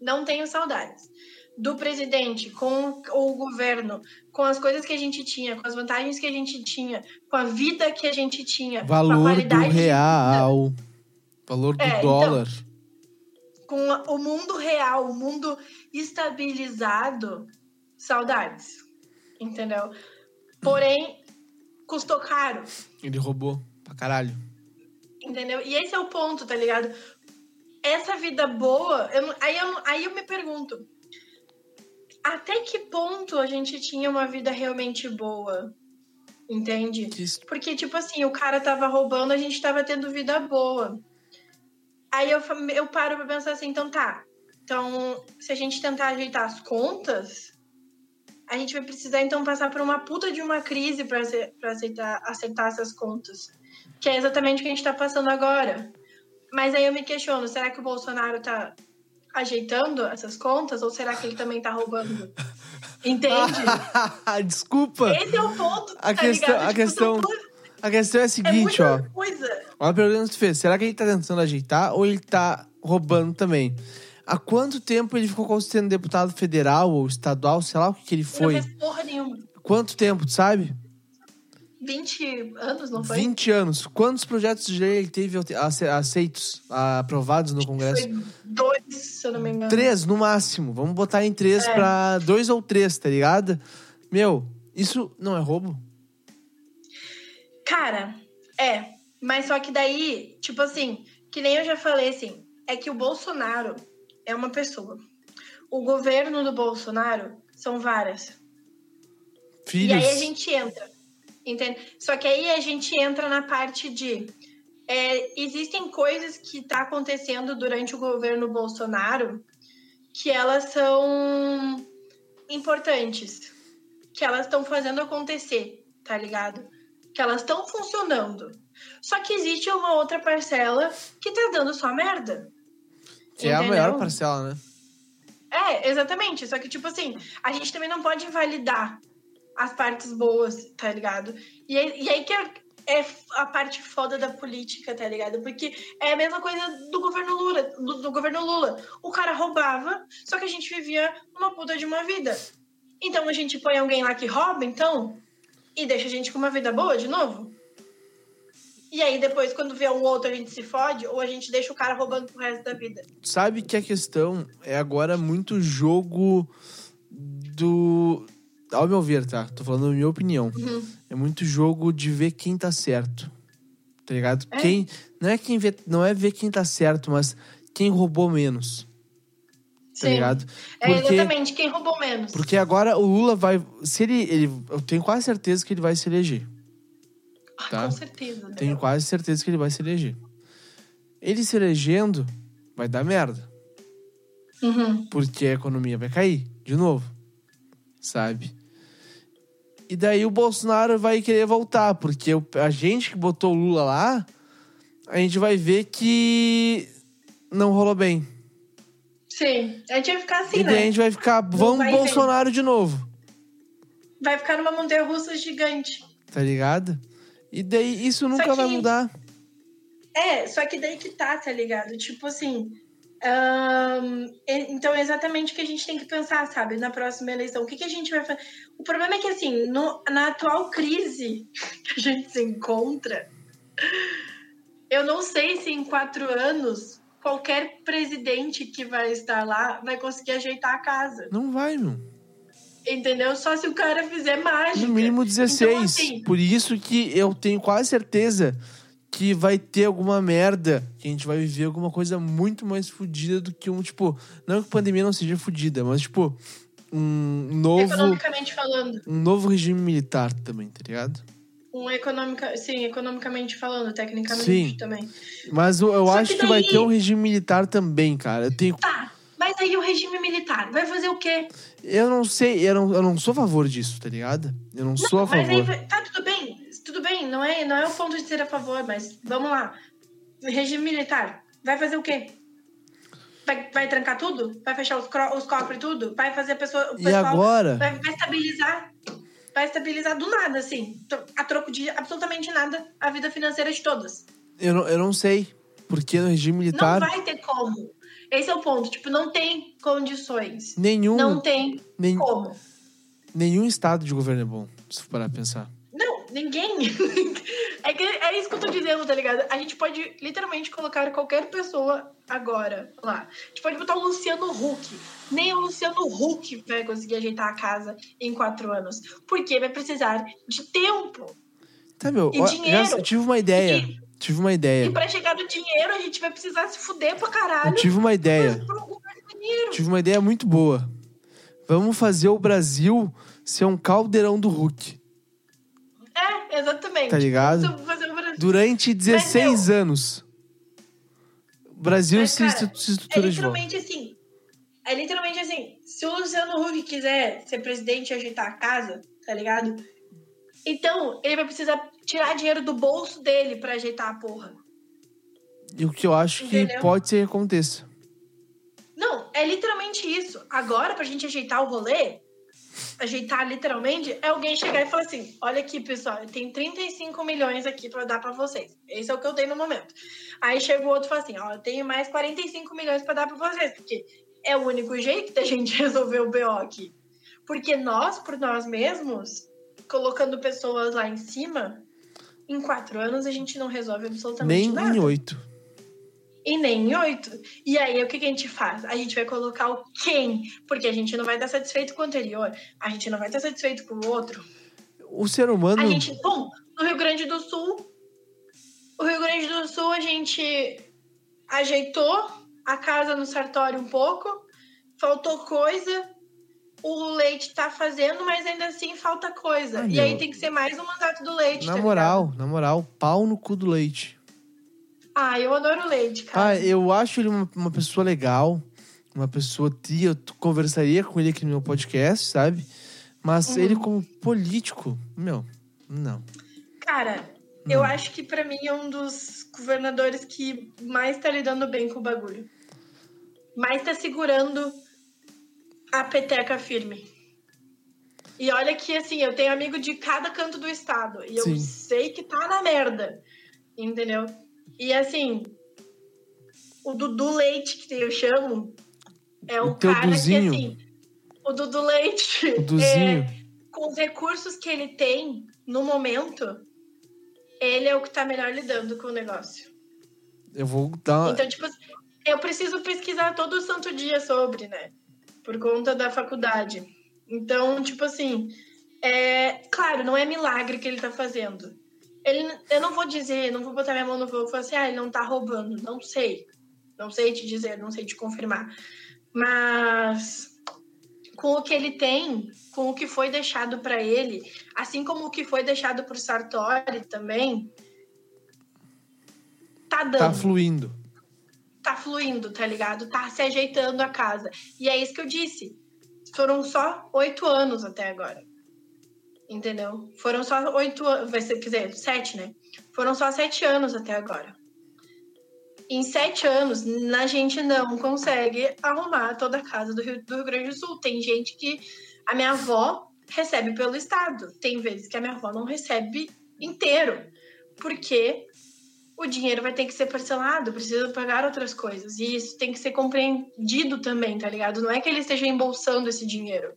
S2: não tenho saudades. Do presidente, com o governo, com as coisas que a gente tinha, com as vantagens que a gente tinha, com a vida que a gente tinha, com a
S1: Valor do
S2: qualidade de
S1: real. Valor do
S2: É, então,
S1: dólar.
S2: com o mundo real, o mundo estabilizado, saudades. Entendeu? Porém, custou caro.
S1: Ele roubou pra caralho.
S2: Entendeu? E esse é o ponto, tá ligado? Essa vida boa, eu não- aí, eu, aí eu me pergunto, até que ponto a gente tinha uma vida realmente boa? Entende?
S1: Isso-
S2: Porque, tipo assim, o cara tava roubando, a gente tava tendo vida boa. Aí eu, eu paro pra pensar assim, então tá. Então, se a gente tentar ajeitar as contas, a gente vai precisar então passar por uma puta de uma crise para aceitar acertar essas contas, que é exatamente o que a gente está passando agora. Mas aí eu me questiono, será que o Bolsonaro tá ajeitando essas contas ou será que ele também tá roubando? Entende?
S1: Desculpa.
S2: Esse é o ponto.
S1: A
S2: tá
S1: questão, a
S2: Tipo,
S1: questão,
S2: são
S1: a questão é a
S2: É
S1: seguinte, ó.
S2: muita coisa.
S1: Olha a pergunta que tu fez. Será que ele tá tentando ajeitar ou ele tá roubando também? Há quanto tempo ele ficou sendo deputado federal ou estadual, sei lá o que, que ele
S2: Ele
S1: foi?
S2: não fez porra nenhuma.
S1: Quanto tempo, tu sabe?
S2: 20 anos, não foi?
S1: 20 anos. Quantos projetos de lei ele teve ace- aceitos, aprovados no Congresso?
S2: Foi dois, se eu não me engano.
S1: Três, no máximo. Vamos botar em três
S2: É.
S1: pra dois ou três, tá ligado? Meu, isso não é roubo?
S2: Cara, é. Mas só que daí, tipo assim, que nem eu já falei assim, é que o Bolsonaro é uma pessoa. O governo do Bolsonaro são várias.
S1: Filhos.
S2: E aí a gente entra, entende? Só que aí a gente entra na parte de é, existem coisas que tá acontecendo durante o governo Bolsonaro que elas são importantes, que elas estão fazendo acontecer, tá ligado? Que elas estão funcionando. Só que existe uma outra parcela que tá dando só merda.
S1: Que é a
S2: Entendeu?
S1: maior parcela, né?
S2: É, exatamente. Só que, tipo assim, a gente também não pode invalidar as partes boas, tá ligado? E, aí- e aí que é, é a parte foda da política, tá ligado? Porque é a mesma coisa do governo Lula, do, do governo Lula. O cara roubava, só que a gente vivia uma puta de uma vida. Então a gente põe alguém lá que rouba, então, e deixa a gente com uma vida boa de novo. E aí depois, quando vê um outro, a gente se fode, ou a gente deixa o cara roubando pro resto da vida.
S1: Sabe que a questão é agora muito jogo do. Ao meu ver, tá? Tô falando a minha opinião.
S2: Uhum.
S1: É muito jogo de ver quem tá certo. Tá ligado?
S2: É.
S1: Quem. Não é quem vê. Não é ver quem tá certo, mas quem roubou menos. Tá ligado?
S2: É
S1: Porque-
S2: exatamente quem roubou menos.
S1: Porque agora o Lula vai. Se ele, ele. Eu tenho quase certeza que ele vai se eleger.
S2: Ah,
S1: tá.
S2: Com certeza. né?
S1: Tenho quase certeza que ele vai se eleger. Ele se elegendo, vai dar merda.
S2: Uhum.
S1: Porque a economia vai cair, de novo. Sabe? E daí o Bolsonaro vai querer voltar, porque a gente que botou o Lula lá, a gente vai ver que não rolou bem.
S2: Sim, a gente vai ficar assim,
S1: e daí a
S2: né?
S1: gente vai ficar, vamos
S2: vem.
S1: Bolsonaro de novo,
S2: Vai ficar numa montanha russa gigante.
S1: tá ligado? E daí isso nunca vai
S2: que-
S1: mudar.
S2: É, só que daí que tá, tá ligado? Tipo assim. então é exatamente o que a gente tem que pensar, sabe? Na próxima eleição. O que, que a gente vai fazer? O problema é que, assim, no- na atual crise que a gente se encontra, eu não sei se em quatro anos qualquer presidente que vai estar lá vai conseguir ajeitar a casa.
S1: Não vai, meu.
S2: Entendeu? Só se o cara fizer mágica.
S1: No mínimo 16.
S2: Então, assim,
S1: Por isso que eu tenho quase certeza que vai ter alguma merda, que a gente vai viver alguma coisa muito mais fodida do que um, tipo, não que a pandemia não seja fodida, mas tipo, um novo,
S2: economicamente falando.
S1: um novo regime militar também, tá ligado?
S2: Um econômica, sim, economicamente falando, tecnicamente
S1: Sim.
S2: também.
S1: Mas eu, eu acho
S2: que
S1: que vai
S2: daí-
S1: ter um regime militar também, cara. Eu tenho
S2: Tá, mas aí o regime militar vai fazer o quê?
S1: Eu não sei, eu não, eu não sou a favor disso, tá ligado? Eu não, sou a
S2: Mas aí,
S1: favor.
S2: vai- tá tudo bem, tudo bem, não é, não é o ponto de ser a favor, mas vamos lá. Regime militar vai fazer o quê? Vai, vai trancar tudo? Vai fechar os, os cofres tudo? Vai fazer a pessoa,
S1: E agora?
S2: vai, vai estabilizar? Vai estabilizar do nada, assim, a troco de absolutamente nada, a vida financeira de todas.
S1: Eu não, eu não sei. Porque no regime militar,
S2: Não vai ter como. Esse é o ponto. Tipo, não tem condições.
S1: nenhum,
S2: Não tem
S1: nem,
S2: como.
S1: nenhum estado de governo é bom, se for parar pra pensar.
S2: Não, ninguém. é, que é isso que eu tô dizendo, tá ligado? A gente pode literalmente colocar qualquer pessoa agora lá. A gente pode botar o Luciano Huck. Nem o Luciano Huck vai conseguir ajeitar a casa em quatro anos. Porque vai precisar de tempo.
S1: Tá, meu,
S2: E
S1: ó,
S2: dinheiro.
S1: já tive uma ideia.
S2: E-
S1: Tive uma ideia.
S2: E pra chegar no dinheiro, a gente vai precisar se fuder pra caralho.
S1: Eu tive uma ideia. Tive uma ideia muito boa. Vamos fazer o Brasil ser um caldeirão do Hulk.
S2: É, exatamente.
S1: Tá ligado? Durante 16 anos. O Brasil
S2: Mas,
S1: se,
S2: cara,
S1: se
S2: É
S1: estrutura de volta.
S2: literalmente assim. É literalmente assim, se o Luciano Huck quiser ser presidente e ajeitar a casa, tá ligado? Então, ele vai precisar tirar dinheiro do bolso dele pra ajeitar a porra.
S1: E o que eu acho que
S2: Entendeu?
S1: pode ser que aconteça.
S2: Não, é literalmente isso. Agora, pra gente ajeitar o rolê, ajeitar literalmente, é alguém chegar e falar assim: olha aqui, pessoal, eu tenho 35 milhões aqui pra dar pra vocês. Esse é o que eu tenho no momento. Aí chega o outro e fala assim: ó, eu tenho mais 45 milhões pra dar pra vocês, porque é o único jeito da gente resolver o BO aqui. Porque nós, por nós mesmos, colocando pessoas lá em cima, em quatro anos a gente não resolve absolutamente
S1: Nem
S2: nada.
S1: em oito.
S2: E nem em oito. E aí, o que, que a gente faz? A gente vai colocar o quem? Porque a gente não vai estar satisfeito com o anterior. A gente não vai estar satisfeito com o outro.
S1: O ser humano.
S2: A gente, bom, no Rio Grande do Sul, o Rio Grande do Sul, a gente ajeitou a casa no sartório um pouco, faltou coisa, o leite tá fazendo, mas ainda assim falta coisa.
S1: Ah,
S2: e
S1: meu.
S2: aí tem que ser mais um mandato do leite,
S1: Na
S2: tá
S1: moral, na moral, pau no cu do leite.
S2: ligado? Ah, eu adoro leite, cara.
S1: Ah, eu acho ele uma, uma pessoa legal, uma pessoa tia, eu conversaria com ele aqui no meu podcast, sabe? Mas
S2: Uhum.
S1: ele como político, meu, não.
S2: Cara, eu
S1: Não.
S2: acho que pra mim é um dos governadores que mais tá lidando bem com o bagulho. Mais tá segurando a peteca firme. E olha que, assim, eu tenho amigo de cada canto do estado. E eu
S1: Sim.
S2: sei que tá na merda. Entendeu? E, assim, o Dudu Leite, que eu chamo, é o,
S1: O
S2: cara
S1: Duzinho.
S2: que, assim... O Dudu Leite...
S1: O Duzinho.
S2: É, com os recursos que ele tem no momento, ele é o que tá melhor lidando com o negócio.
S1: Eu vou dar.
S2: Então, tipo, eu preciso pesquisar todo santo dia sobre, né? Por conta da faculdade. Então, tipo assim, é, claro, não é milagre que ele tá fazendo. Ele, eu não vou dizer, não vou botar minha mão no fogo e falar assim, ah, ele não tá roubando. Não sei. Não sei te dizer, não sei te confirmar. Mas com o que ele tem, com o que foi deixado para ele, assim como o que foi deixado pro Sartori também, tá dando
S1: Tá fluindo.
S2: Tá fluindo, tá ligado? Tá se ajeitando a casa. E é isso que eu disse. Foram só oito anos até agora. Entendeu? Foram só oito anos. Quer dizer, sete, né? Foram só sete anos até agora. Em sete anos, a gente não consegue arrumar toda a casa do Rio, do Rio Grande do Sul. Tem gente que a minha avó recebe pelo Estado. Tem vezes que a minha avó não recebe inteiro. Porque o dinheiro vai ter que ser parcelado, precisa pagar outras coisas. E isso tem que ser compreendido também, tá ligado? Não é que ele esteja embolsando esse dinheiro.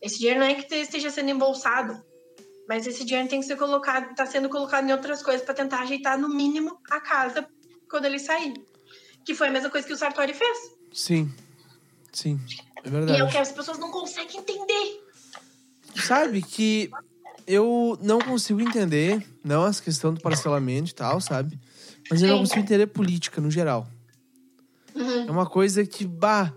S2: Esse dinheiro não é que esteja sendo embolsado. Mas esse dinheiro tem que ser colocado, tá sendo colocado em outras coisas para tentar ajeitar no mínimo a casa quando ele sair. Que foi a mesma coisa que o Sartori fez.
S1: Sim. Sim. É
S2: E é
S1: verdade.
S2: o que as pessoas não conseguem entender.
S1: Sabe que eu não consigo entender, não essa questão do parcelamento e tal, sabe? Mas eu não consigo entender política no geral.
S2: Uhum.
S1: É uma coisa que, bah,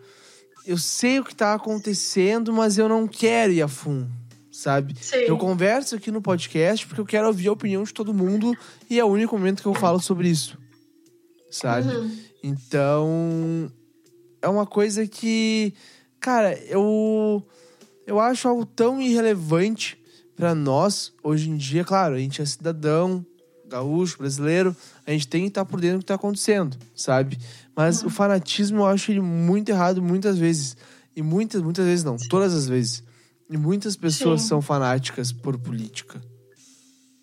S1: eu sei o que tá acontecendo, mas eu não quero ir a fundo, sabe?
S2: Sim.
S1: Eu converso aqui no podcast porque eu quero ouvir a opinião de todo mundo e é o único momento que eu falo sobre isso, sabe?
S2: Uhum.
S1: Então, é uma coisa que, cara, eu eu acho algo tão irrelevante pra nós hoje em dia. Claro, a gente é cidadão, gaúcho, brasileiro, a gente tem que estar por dentro do que tá acontecendo, sabe? Mas o fanatismo eu acho ele muito errado muitas vezes. E muitas, muitas vezes não, todas as vezes. E muitas pessoas
S2: Sim.
S1: são fanáticas por política.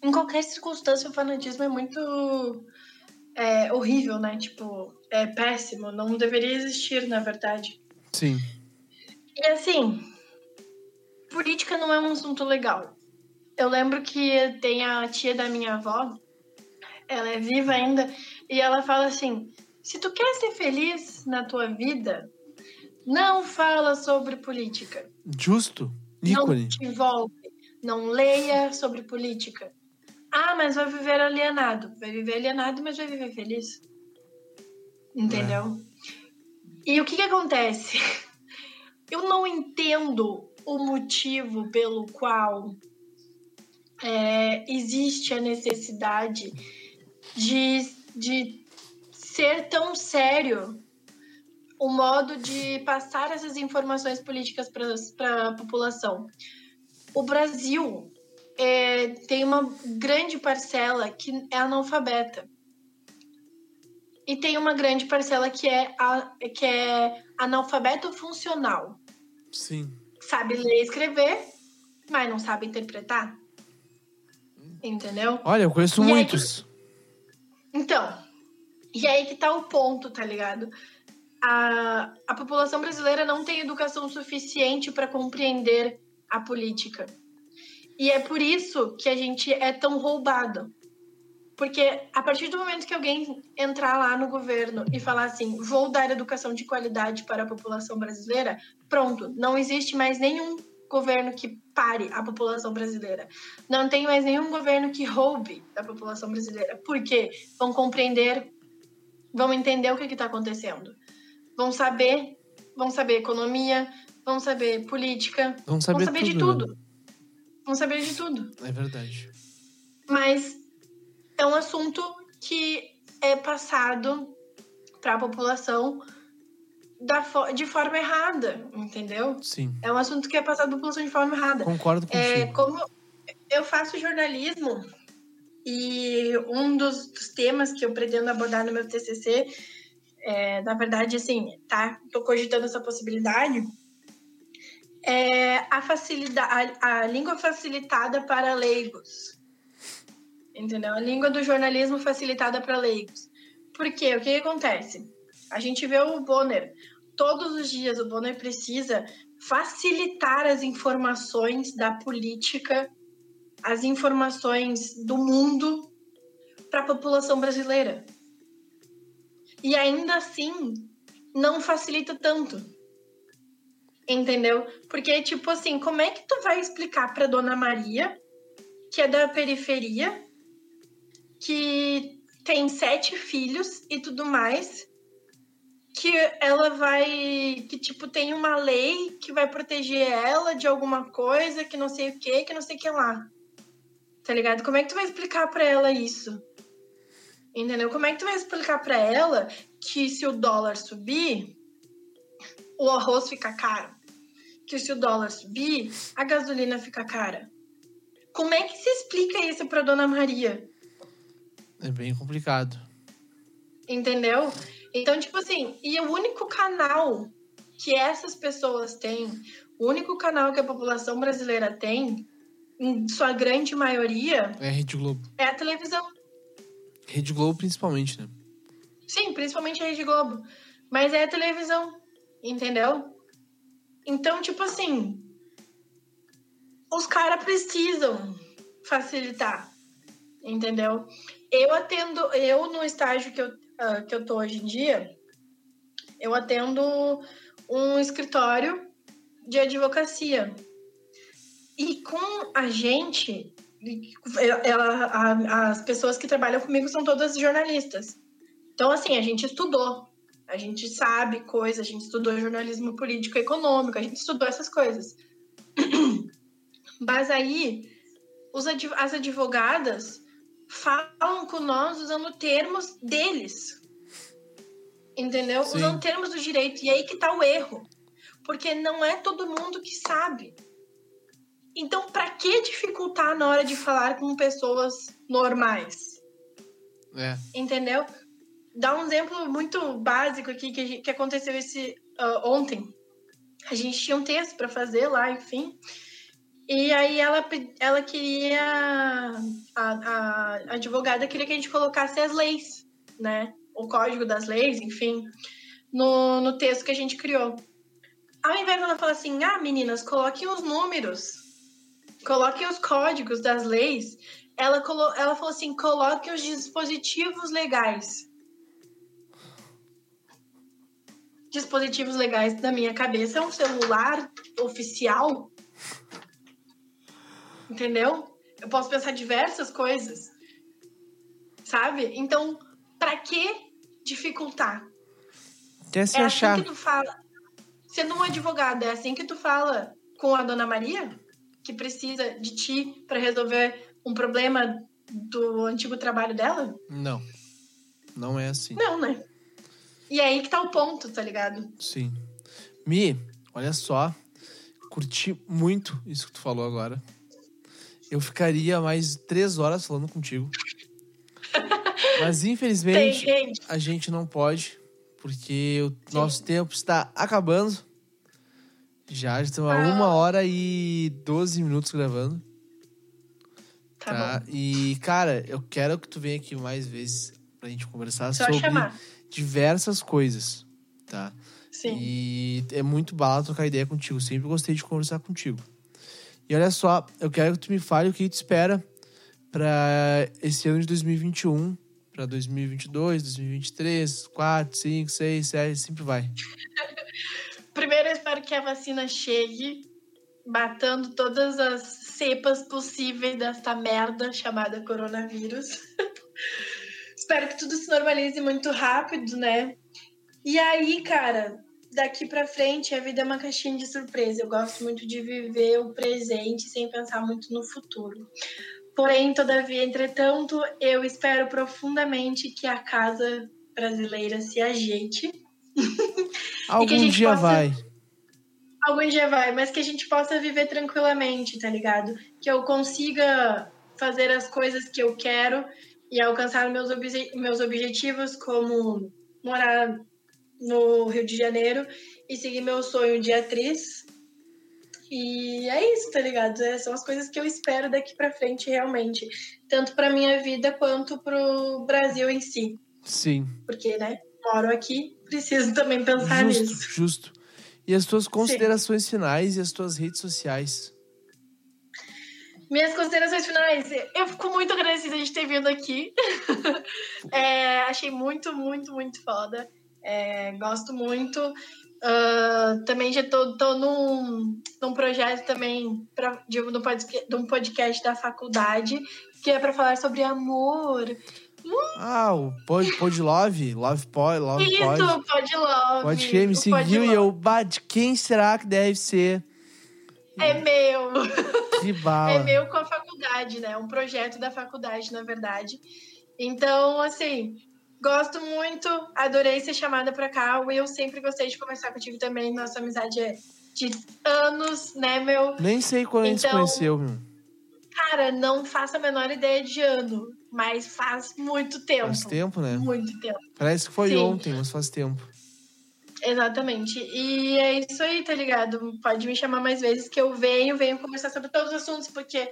S2: Em qualquer circunstância, o fanatismo é muito é, horrível, né? Tipo, é péssimo. Não deveria existir, na verdade.
S1: Sim.
S2: E assim, política não é um assunto legal. Eu lembro que tem a tia da minha avó, ela é viva ainda, e ela fala assim: se tu quer ser feliz na tua vida, não fala sobre política.
S1: Justo? Ícone.
S2: Não te envolve. Não leia sobre política. Ah, mas vai viver alienado. Vai viver alienado, mas vai viver feliz. Entendeu? E o que que acontece? Eu não entendo o motivo pelo qual é, existe a necessidade de, de ser tão sério o modo de passar essas informações políticas para a população. O Brasil é, tem uma grande parcela que é analfabeta. E tem uma grande parcela que é, a, que é analfabeto funcional.
S1: Sim.
S2: Sabe ler e escrever, mas não sabe interpretar. Entendeu?
S1: Olha, eu conheço
S2: E aí
S1: muitos.
S2: Então, e aí que tá o ponto, tá ligado? A, a população brasileira não tem educação suficiente para compreender a política. E é por isso que a gente é tão roubado. Porque a partir do momento que alguém entrar lá no governo e falar assim, vou dar educação de qualidade para a população brasileira, pronto, não existe mais nenhum governo que pare a população brasileira. Não tem mais nenhum governo que roube da população brasileira. Porque vão compreender, vão entender o que está acontecendo. Vão saber, vão saber economia, vão saber política,
S1: Vamos saber,
S2: vão saber de
S1: tudo.
S2: tudo. Vão saber de tudo.
S1: né? É verdade.
S2: Mas é um assunto que é passado para a população da de forma errada, entendeu?
S1: Sim.
S2: É um assunto que é passado população de forma errada.
S1: Concordo contigo.
S2: É, como eu faço jornalismo e um dos, dos temas que eu pretendo abordar no meu TCC, é, na verdade, assim, tá? Tô cogitando essa possibilidade. É a facilidade, a, a língua facilitada para leigos. Entendeu? A língua do jornalismo facilitada para leigos. Por quê? O que acontece? A gente vê o Bonner. Todos os dias o Bonner precisa facilitar as informações da política, as informações do mundo para a população brasileira. E ainda assim, não facilita tanto. Entendeu? Porque, tipo assim, como é que tu vai explicar para Dona Maria, que é da periferia, que tem sete filhos e tudo mais, que ela vai. que, tipo, tem uma lei que vai proteger ela de alguma coisa, que não sei o que, que não sei o que lá. Tá ligado? Como é que tu vai explicar pra ela isso? Entendeu? Como é que tu vai explicar pra ela que se o dólar subir, o arroz fica caro? Que se o dólar subir, a gasolina fica cara? Como é que se explica isso pra Dona Maria?
S1: É bem complicado.
S2: Entendeu? Então, tipo assim, e o único canal que essas pessoas têm, o único canal que a população brasileira tem, em sua grande maioria,
S1: É a Rede Globo.
S2: é a televisão.
S1: Rede Globo principalmente, né?
S2: Sim, principalmente a Rede Globo. Mas é a televisão, entendeu? Então, tipo assim, os caras precisam facilitar, entendeu? Eu atendo, eu no estágio que eu, ah, que eu tô hoje em dia, eu atendo um escritório de advocacia. E com a gente, ela, a- as pessoas que trabalham comigo são todas jornalistas. Então, assim, a gente estudou. A gente sabe coisas, a gente estudou jornalismo político e econômico, a gente estudou essas coisas. Mas aí, os as advogadas falam com nós usando termos deles. Entendeu?
S1: Sim.
S2: Usando termos do direito. E aí que tá o erro. Porque não é todo mundo que sabe. Então, para que dificultar na hora de falar com pessoas normais?
S1: É.
S2: Entendeu? Dá um exemplo muito básico aqui que, que aconteceu esse ah, ontem. A gente tinha um texto para fazer lá, enfim. E aí ela, ela queria. A, a advogada queria que a gente colocasse as leis, né? O código das leis, enfim, no, no texto que a gente criou. Ao invés dela falar assim, ah, meninas, coloquem os números, coloquem os códigos das leis, ela, colo ela falou assim: coloque os dispositivos legais. Dispositivos legais na minha cabeça é um celular oficial. Entendeu? Eu posso pensar diversas coisas. Sabe? Então, pra que dificultar?
S1: Quer se
S2: é
S1: achar.
S2: assim que tu fala. Sendo um advogado, é assim que tu fala com a dona Maria, que precisa de ti para resolver um problema do antigo trabalho dela?
S1: Não. Não é assim.
S2: Não, né? E aí que tá o ponto, tá ligado?
S1: Sim. Mi, olha só. Curti muito isso que tu falou agora. Eu ficaria mais três horas falando contigo. Mas infelizmente
S2: Tem gente.
S1: a gente não pode, porque o nosso tempo está acabando. Já estamos há
S2: Ah.
S1: uma hora e 12 minutos gravando.
S2: Tá,
S1: Tá? E, cara, eu quero que tu venha aqui mais vezes pra gente conversar
S2: Só
S1: sobre
S2: chamar.
S1: diversas coisas, tá?
S2: Sim.
S1: E é muito barato trocar ideia contigo. Sempre gostei de conversar contigo. E olha só, eu quero que tu me fale o que tu espera pra esse ano de 2021, pra 2022, 2023, 4, 5, 6, 7, sempre vai.
S2: Primeiro, eu espero que a vacina chegue, matando todas as cepas possíveis desta merda chamada coronavírus. espero que tudo se normalize muito rápido, né? E aí, cara, daqui pra frente a vida é uma caixinha de surpresa. Eu gosto muito de viver o presente sem pensar muito no futuro. Porém, todavia, entretanto, eu espero profundamente que a casa brasileira se ajeite
S1: Algum
S2: gente
S1: dia
S2: possa-
S1: vai.
S2: Algum dia vai, mas que a gente possa viver tranquilamente, tá ligado? Que eu consiga fazer as coisas que eu quero e alcançar meus, obje- meus objetivos, como morar no Rio de Janeiro e seguir meu sonho de atriz. E é isso, tá ligado? É, são as coisas que eu espero daqui pra frente, realmente. Tanto pra minha vida quanto pro Brasil em si.
S1: Sim.
S2: Porque, né, moro aqui, preciso também pensar
S1: Justo,
S2: nisso.
S1: justo. E as tuas considerações finais e as tuas redes sociais.
S2: Minhas considerações finais. Eu fico muito agradecida de ter vindo aqui. É, achei muito, muito, muito foda. É, gosto muito. Ah, também já tô, tô num, num projeto também pra, de, um de um podcast da faculdade que é para falar sobre amor.
S1: Ah, o Pod, pod Love, Love Pod, Love
S2: Isso,
S1: Pod.
S2: Pod Love.
S1: Pode crer, me seguiu e eu, bah, de quem será que deve ser?
S2: É meu.
S1: Que bala.
S2: É meu com a faculdade, né? Um projeto da faculdade, na verdade. Então, assim, gosto muito, adorei ser chamada pra cá. O Will sempre gostei de conversar contigo também. Nossa amizade é de anos, né, meu?
S1: Nem sei quando a gente se
S2: Então-
S1: conheceu, meu.
S2: Cara, não faço a menor ideia de ano, mas faz muito tempo.
S1: Faz tempo, né?
S2: Muito tempo.
S1: Parece que foi
S2: Sim.
S1: ontem, mas faz tempo.
S2: Exatamente. E é isso aí, tá ligado? Pode me chamar mais vezes que eu venho, venho conversar sobre todos os assuntos, porque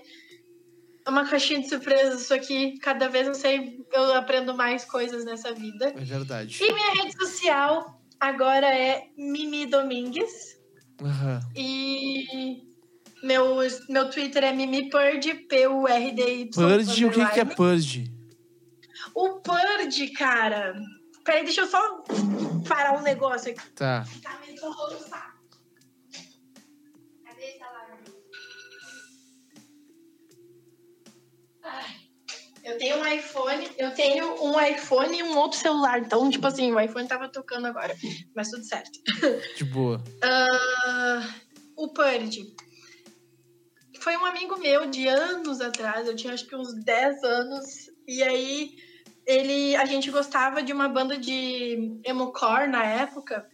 S2: uma caixinha de surpresas isso aqui. Cada vez eu sei, eu aprendo mais coisas nessa vida.
S1: É verdade.
S2: E minha rede social agora é Mimi Domingues.
S1: Aham.
S2: E meu, meu Twitter é MimiPurd, P-U-R-D-Y.
S1: Purge, o que, que é. Purge?
S2: O Purge, cara. Peraí, deixa eu só parar um negócio aqui.
S1: Tá.
S2: Tá me enrolando o saco. Eu tenho um iPhone, eu tenho um iPhone e um outro celular. Então, tipo assim, o iPhone tava tocando agora. Mas tudo certo.
S1: De boa.
S2: Ah, o Purge. Foi um amigo meu de anos atrás, eu tinha acho que uns 10 anos, e aí ele, a gente gostava de uma banda de emocore na época,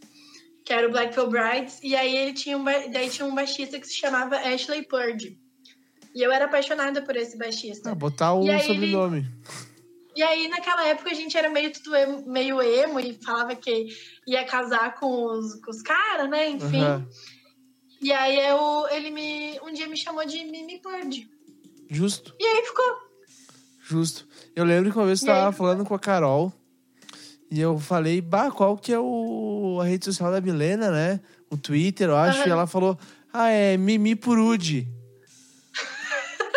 S2: que era o Black Veil Brides, e aí ele tinha um, daí tinha um baixista que se chamava Ashley Purge. E eu era apaixonada por esse baixista.
S1: Ah, botar o
S2: ele-
S1: sobrenome.
S2: E aí, naquela época, a gente era meio, tudo emo- meio emo e falava que ia casar com os, com os caras, né? Enfim.
S1: Aham.
S2: E aí eu, ele me um dia me chamou de Mimi Bird.
S1: Justo,
S2: E aí ficou.
S1: justo. Eu lembro que uma vez eu
S2: E aí?
S1: tava falando com a Carol e eu falei, bah, qual que é o, a rede social da Milena, né? O Twitter, eu acho.
S2: Aham.
S1: E ela falou, ah, é Mimi Purude.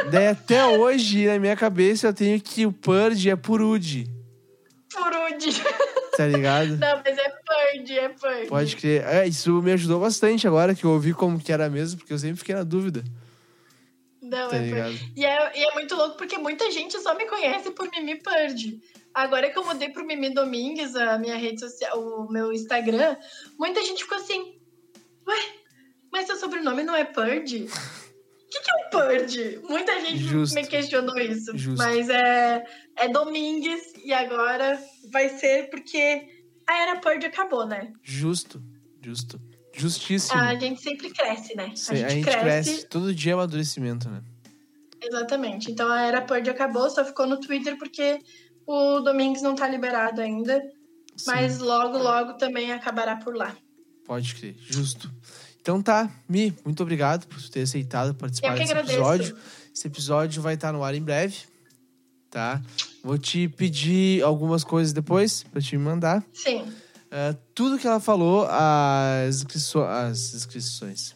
S1: Daí até hoje, na minha cabeça, eu tenho que o Purge é Purude,
S2: Furude.
S1: tá ligado?
S2: Não, mas é Bird, é Bird.
S1: Pode crer. É, isso me ajudou bastante agora que eu ouvi como que era mesmo, porque eu sempre fiquei na dúvida,
S2: Não,
S1: tá
S2: é
S1: ligado?
S2: E é, e é muito louco porque muita gente só me conhece por Mimi Bird. Agora que eu mudei pro Mimi Domingues, a minha rede social, o meu Instagram, muita gente ficou assim, ué, mas seu sobrenome não é Bird? O que, que é um Bird? Muita gente
S1: Justo.
S2: me questionou isso.
S1: Justo.
S2: Mas é, é Domingues e agora vai ser porque a era Purge acabou, né?
S1: Justo, justo. Justíssimo.
S2: A gente sempre cresce, né?
S1: Sim, a gente cresce. Todo dia é amadurecimento, né?
S2: Exatamente. Então a era Purge acabou, só ficou no Twitter porque o Domingos não tá liberado ainda.
S1: Sim.
S2: Mas logo, logo também acabará por lá.
S1: Pode crer, justo. Então tá, Mi, muito obrigado por ter aceitado participar desse
S2: agradeço.
S1: episódio. Esse episódio vai estar no ar em breve, tá? Vou te pedir algumas coisas depois pra te mandar.
S2: Sim.
S1: Ah, tudo que ela falou, as, inscriço- as inscrições.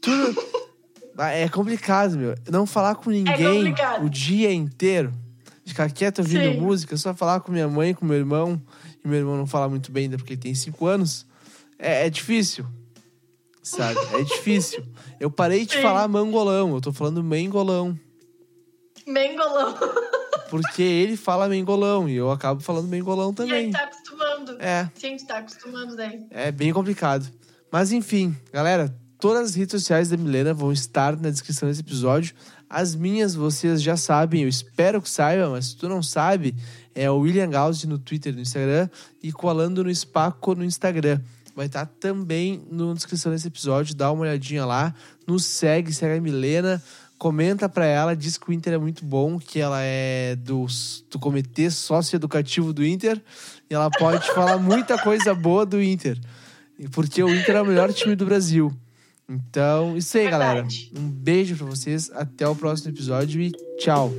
S1: Tudo. Ah, é complicado, meu. Não falar com ninguém
S2: complicado.
S1: o dia inteiro. Ficar quieto ouvindo
S2: Sim.
S1: música, só falar com minha mãe, com meu irmão. E meu irmão não fala muito bem ainda porque ele tem cinco anos. É, é difícil. Sabe? É difícil. Eu parei de
S2: Sim.
S1: falar mangolão, eu tô falando mengolão.
S2: Mengolão.
S1: Porque ele fala mengolão e eu acabo falando mengolão
S2: E aí
S1: também.
S2: tá acostumando.
S1: É.
S2: Sim, tu tá acostumando daí.
S1: É bem complicado. Mas enfim, galera, todas as redes sociais da Milena vão estar na descrição desse episódio. As minhas vocês já sabem, eu espero que saibam, mas se tu não sabe, é o William Gauss no Twitter e no Instagram e Colando no Spaco no Instagram. Vai estar também na descrição desse episódio, dá uma olhadinha lá, nos segue, segue a Milena, comenta pra ela, diz que o Inter é muito bom, que ela é do, do comitê socioeducativo do Inter e ela pode falar muita coisa boa do Inter. Porque o Inter é o melhor time do Brasil. Então, isso aí, galera.
S2: Verdade.
S1: Um beijo pra vocês. Até o próximo episódio e tchau.